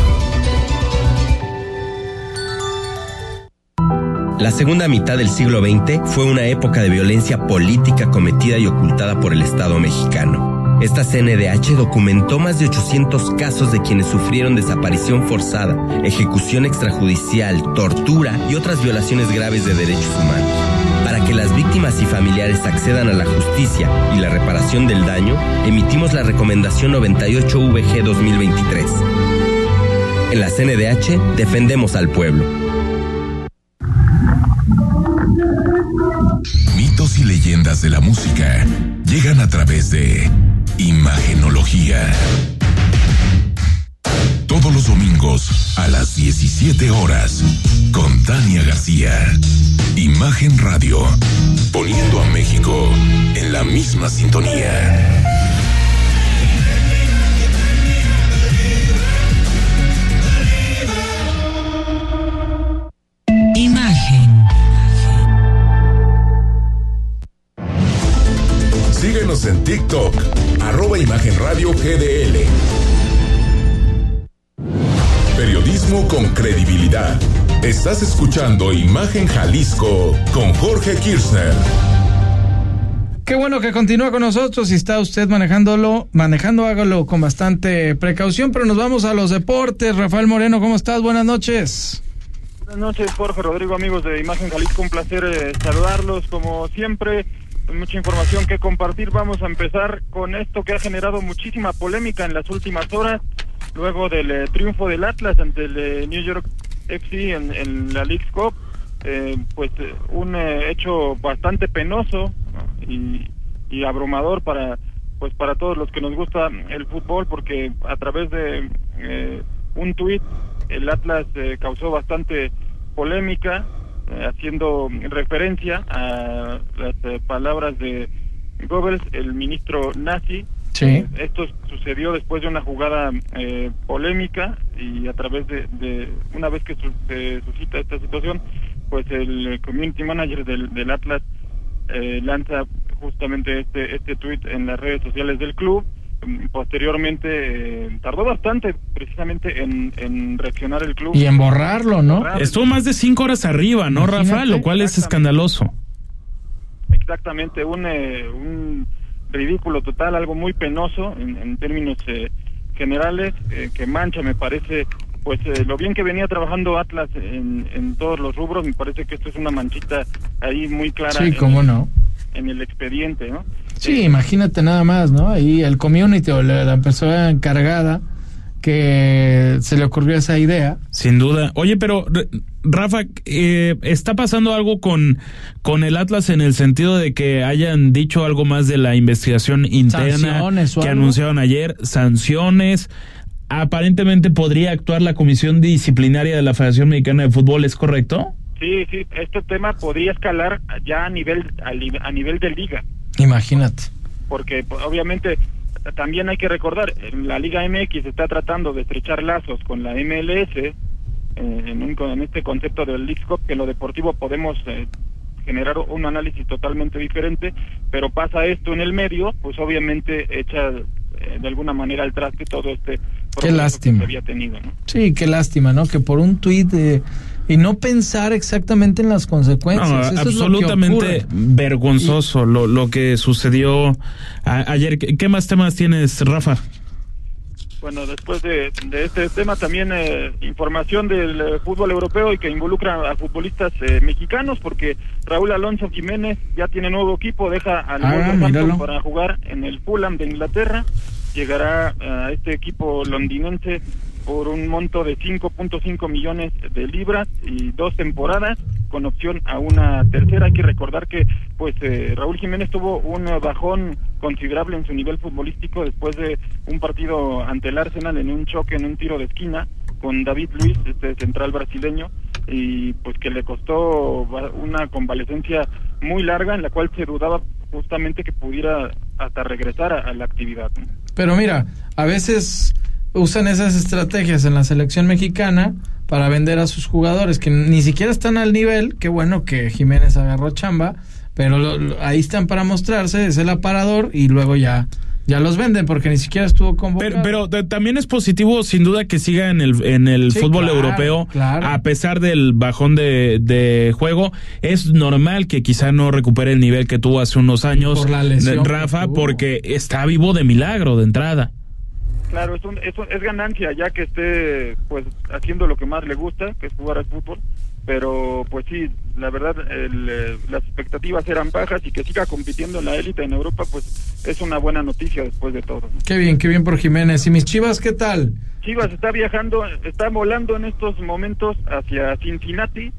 La segunda mitad del siglo XX fue una época de violencia política cometida y ocultada por el Estado mexicano. Esta CNDH documentó más de 800 casos de quienes sufrieron desaparición forzada, ejecución extrajudicial, tortura y otras violaciones graves de derechos humanos. Para que las víctimas y familiares accedan a la justicia y la reparación del daño, emitimos la recomendación 98VG 2023. En la CNDH defendemos al pueblo. Mitos y leyendas de la música llegan a través de Imagenología. Todos los domingos a las 17 horas con Tania García. Imagen Radio. Poniendo a México en la misma sintonía. Síguenos en TikTok, arroba Imagen Radio GDL. Periodismo con credibilidad. Estás escuchando Imagen Jalisco con Jorge Kirchner. Qué bueno que continúa con nosotros. Si está usted manejándolo, manejando, hágalo con bastante precaución. Pero nos vamos a los deportes. Rafael Moreno, ¿cómo estás? Buenas noches. Buenas noches, Jorge Rodrigo, amigos de Imagen Jalisco. Un placer eh, saludarlos. Como siempre, mucha información que compartir. Vamos a empezar con esto que ha generado muchísima polémica en las últimas horas, luego del eh, triunfo del Atlas ante el eh, New York FC en, la League Cup. Eh, pues eh, un hecho bastante penoso ¿no? y, y abrumador para pues para todos los que nos gusta el fútbol porque a través de un tuit el Atlas causó bastante polémica haciendo referencia a las eh, palabras de Goebbels, el ministro nazi. Sí. Eh, esto sucedió después de una jugada eh, polémica y a través de, de una vez que su- se suscita esta situación, pues el community manager del, del Atlas eh, lanza justamente este este tuit en las redes sociales del club. Posteriormente eh, tardó bastante precisamente en, en reaccionar el club. Y en borrarlo, ¿no? Estuvo más de cinco horas arriba, ¿no, Imagínate. Rafa? Lo cual es escandaloso. Exactamente, un, eh, un ridículo total, algo muy penoso en, en términos eh, generales, eh, que mancha, me parece, pues eh, lo bien que venía trabajando Atlas en, en todos los rubros, me parece que esto es una manchita ahí muy clara Sí, en, cómo no. en el expediente, ¿no? Sí, imagínate nada más, ¿no? Ahí el community o la, la persona encargada que se le ocurrió esa idea. Sin duda. Oye, pero Rafa, eh, ¿está pasando algo con, con el Atlas en el sentido de que hayan dicho algo más de la investigación interna Sanciones o que anunciaron ayer? Sanciones. Aparentemente podría actuar la comisión disciplinaria de la Federación Mexicana de Fútbol, ¿es correcto? Sí, sí, este tema podría escalar ya a nivel a, li- a nivel de liga. Imagínate. porque pues, obviamente también hay que recordar, la Liga MX está tratando de estrechar lazos con la MLS eh, en, un- en este concepto del League Cup, que en lo deportivo podemos eh, generar un análisis totalmente diferente, pero pasa esto en el medio, pues obviamente echa eh, de alguna manera al traste todo este Qué lástima. que había tenido. ¿no? Sí, qué lástima, ¿no? Que por un tuit y no pensar exactamente en las consecuencias. No, Eso es lo que absolutamente vergonzoso lo, lo que sucedió a- ayer. ¿Qué, qué más temas tienes, Rafa? Bueno, después de, de este tema también eh, información del eh, fútbol europeo y que involucra a futbolistas eh, mexicanos porque Raúl Alonso Jiménez ya tiene nuevo equipo, deja al Ah, para jugar en el Fulham de Inglaterra, llegará eh, a este equipo londinense por un monto de 5.5 millones de libras y dos temporadas con opción a una tercera. Hay que recordar que pues eh, Raúl Jiménez tuvo un bajón considerable en su nivel futbolístico después de un partido ante el Arsenal en un choque en un tiro de esquina con David Luis, este central brasileño, y pues que le costó una convalecencia muy larga en la cual se dudaba justamente que pudiera hasta regresar a, a la actividad. Pero mira, a veces usan esas estrategias en la selección mexicana para vender a sus jugadores que ni siquiera están al nivel. Qué bueno que Jiménez agarró chamba, pero lo- lo- ahí están para mostrarse, es el aparador y luego ya ya los venden porque ni siquiera estuvo convocado. Pero, pero de- también es positivo, sin duda, que siga en el, en el Sí, fútbol claro, europeo, claro. a pesar del bajón de, de juego. Es normal que quizá no recupere el nivel que tuvo hace unos años, por la lesión que Rafa, porque está vivo de milagro de entrada. Claro, es, un- es, un- es ganancia ya que esté pues haciendo lo que más le gusta, que es jugar al fútbol, pero pues sí, la verdad el, eh, las expectativas eran bajas y que siga compitiendo en la élite en Europa pues es una buena noticia después de todo. ¿no? Qué bien, qué bien por Jiménez. ¿Y mis chivas qué tal? Chivas está viajando, está volando en estos momentos hacia Cincinnati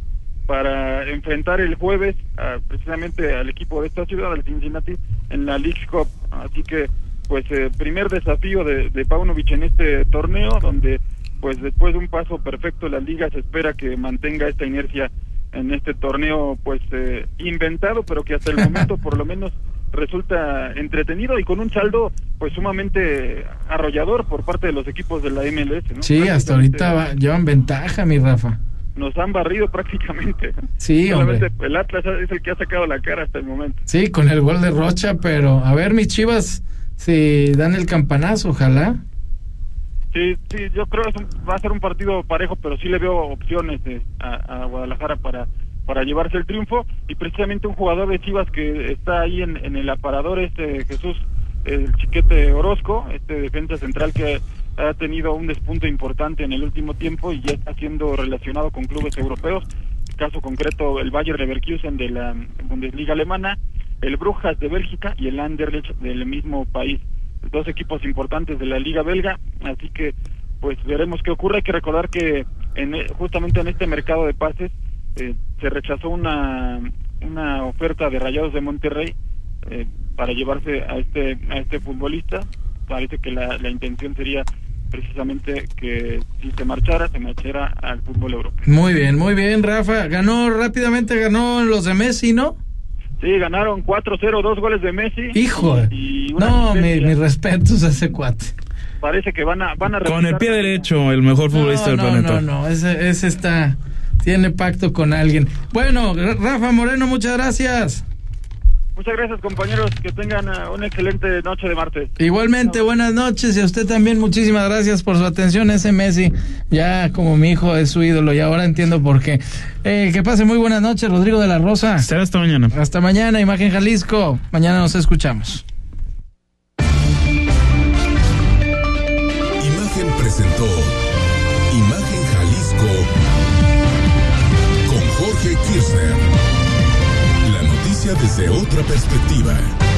para enfrentar el jueves a- precisamente al equipo de esta ciudad, al Cincinnati, en la League Cup. Así que, pues, eh, primer desafío de, de Paunovic en este torneo, donde, pues, después de un paso perfecto, la liga se espera que mantenga esta inercia en este torneo, pues, eh, inventado, pero que hasta el momento, por lo menos, resulta entretenido y con un saldo, pues, sumamente arrollador por parte de los equipos de la MLS, ¿no? Sí, hasta ahorita va- llevan ventaja, mi Rafa. nos han barrido prácticamente. Sí, Solamente el Atlas es el que ha sacado la cara hasta el momento. Sí, con el gol de Rocha, pero a ver, mis chivas, si dan el campanazo, ojalá. Sí, sí, yo creo que va a ser un partido parejo, pero sí le veo opciones eh, a, a Guadalajara para para llevarse el triunfo y precisamente un jugador de Chivas que está ahí en, en el aparador este Jesús el chiquete Orozco, este defensa central que ha tenido un despunte importante en el último tiempo y ya está siendo relacionado con clubes europeos, caso concreto el Bayer Leverkusen de la Bundesliga alemana, el Brujas de Bélgica y el Anderlecht del mismo país, dos equipos importantes de la liga belga, así que pues veremos qué ocurre, hay que recordar que en, e- justamente en este mercado de pases eh, se rechazó una una oferta de Rayados de Monterrey eh, para llevarse a este a este futbolista parece que la, la intención sería precisamente que si se marchara se marchara al fútbol europeo Muy bien, muy bien, Rafa. Ganó rápidamente, ganó los de Messi, ¿no? Sí ganaron 4-0 dos goles de Messi Hijo. y No, mi- mis respetos a ese cuate. parece que van a van a Con el pie derecho, el mejor futbolista del no, planeta. No, no, ese, ese está, tiene pacto con alguien. Bueno, Ra- Rafa Moreno, muchas gracias. Muchas gracias compañeros que tengan eh, una excelente noche de martes Igualmente, buenas noches y a usted también muchísimas gracias por su atención. Ese Messi, ya como mi hijo es su ídolo y ahora entiendo por qué. Eh, que pase muy buenas noches, Rodrigo de la Rosa. Será hasta mañana. Hasta mañana, Imagen Jalisco. Mañana nos escuchamos. Desde otra perspectiva.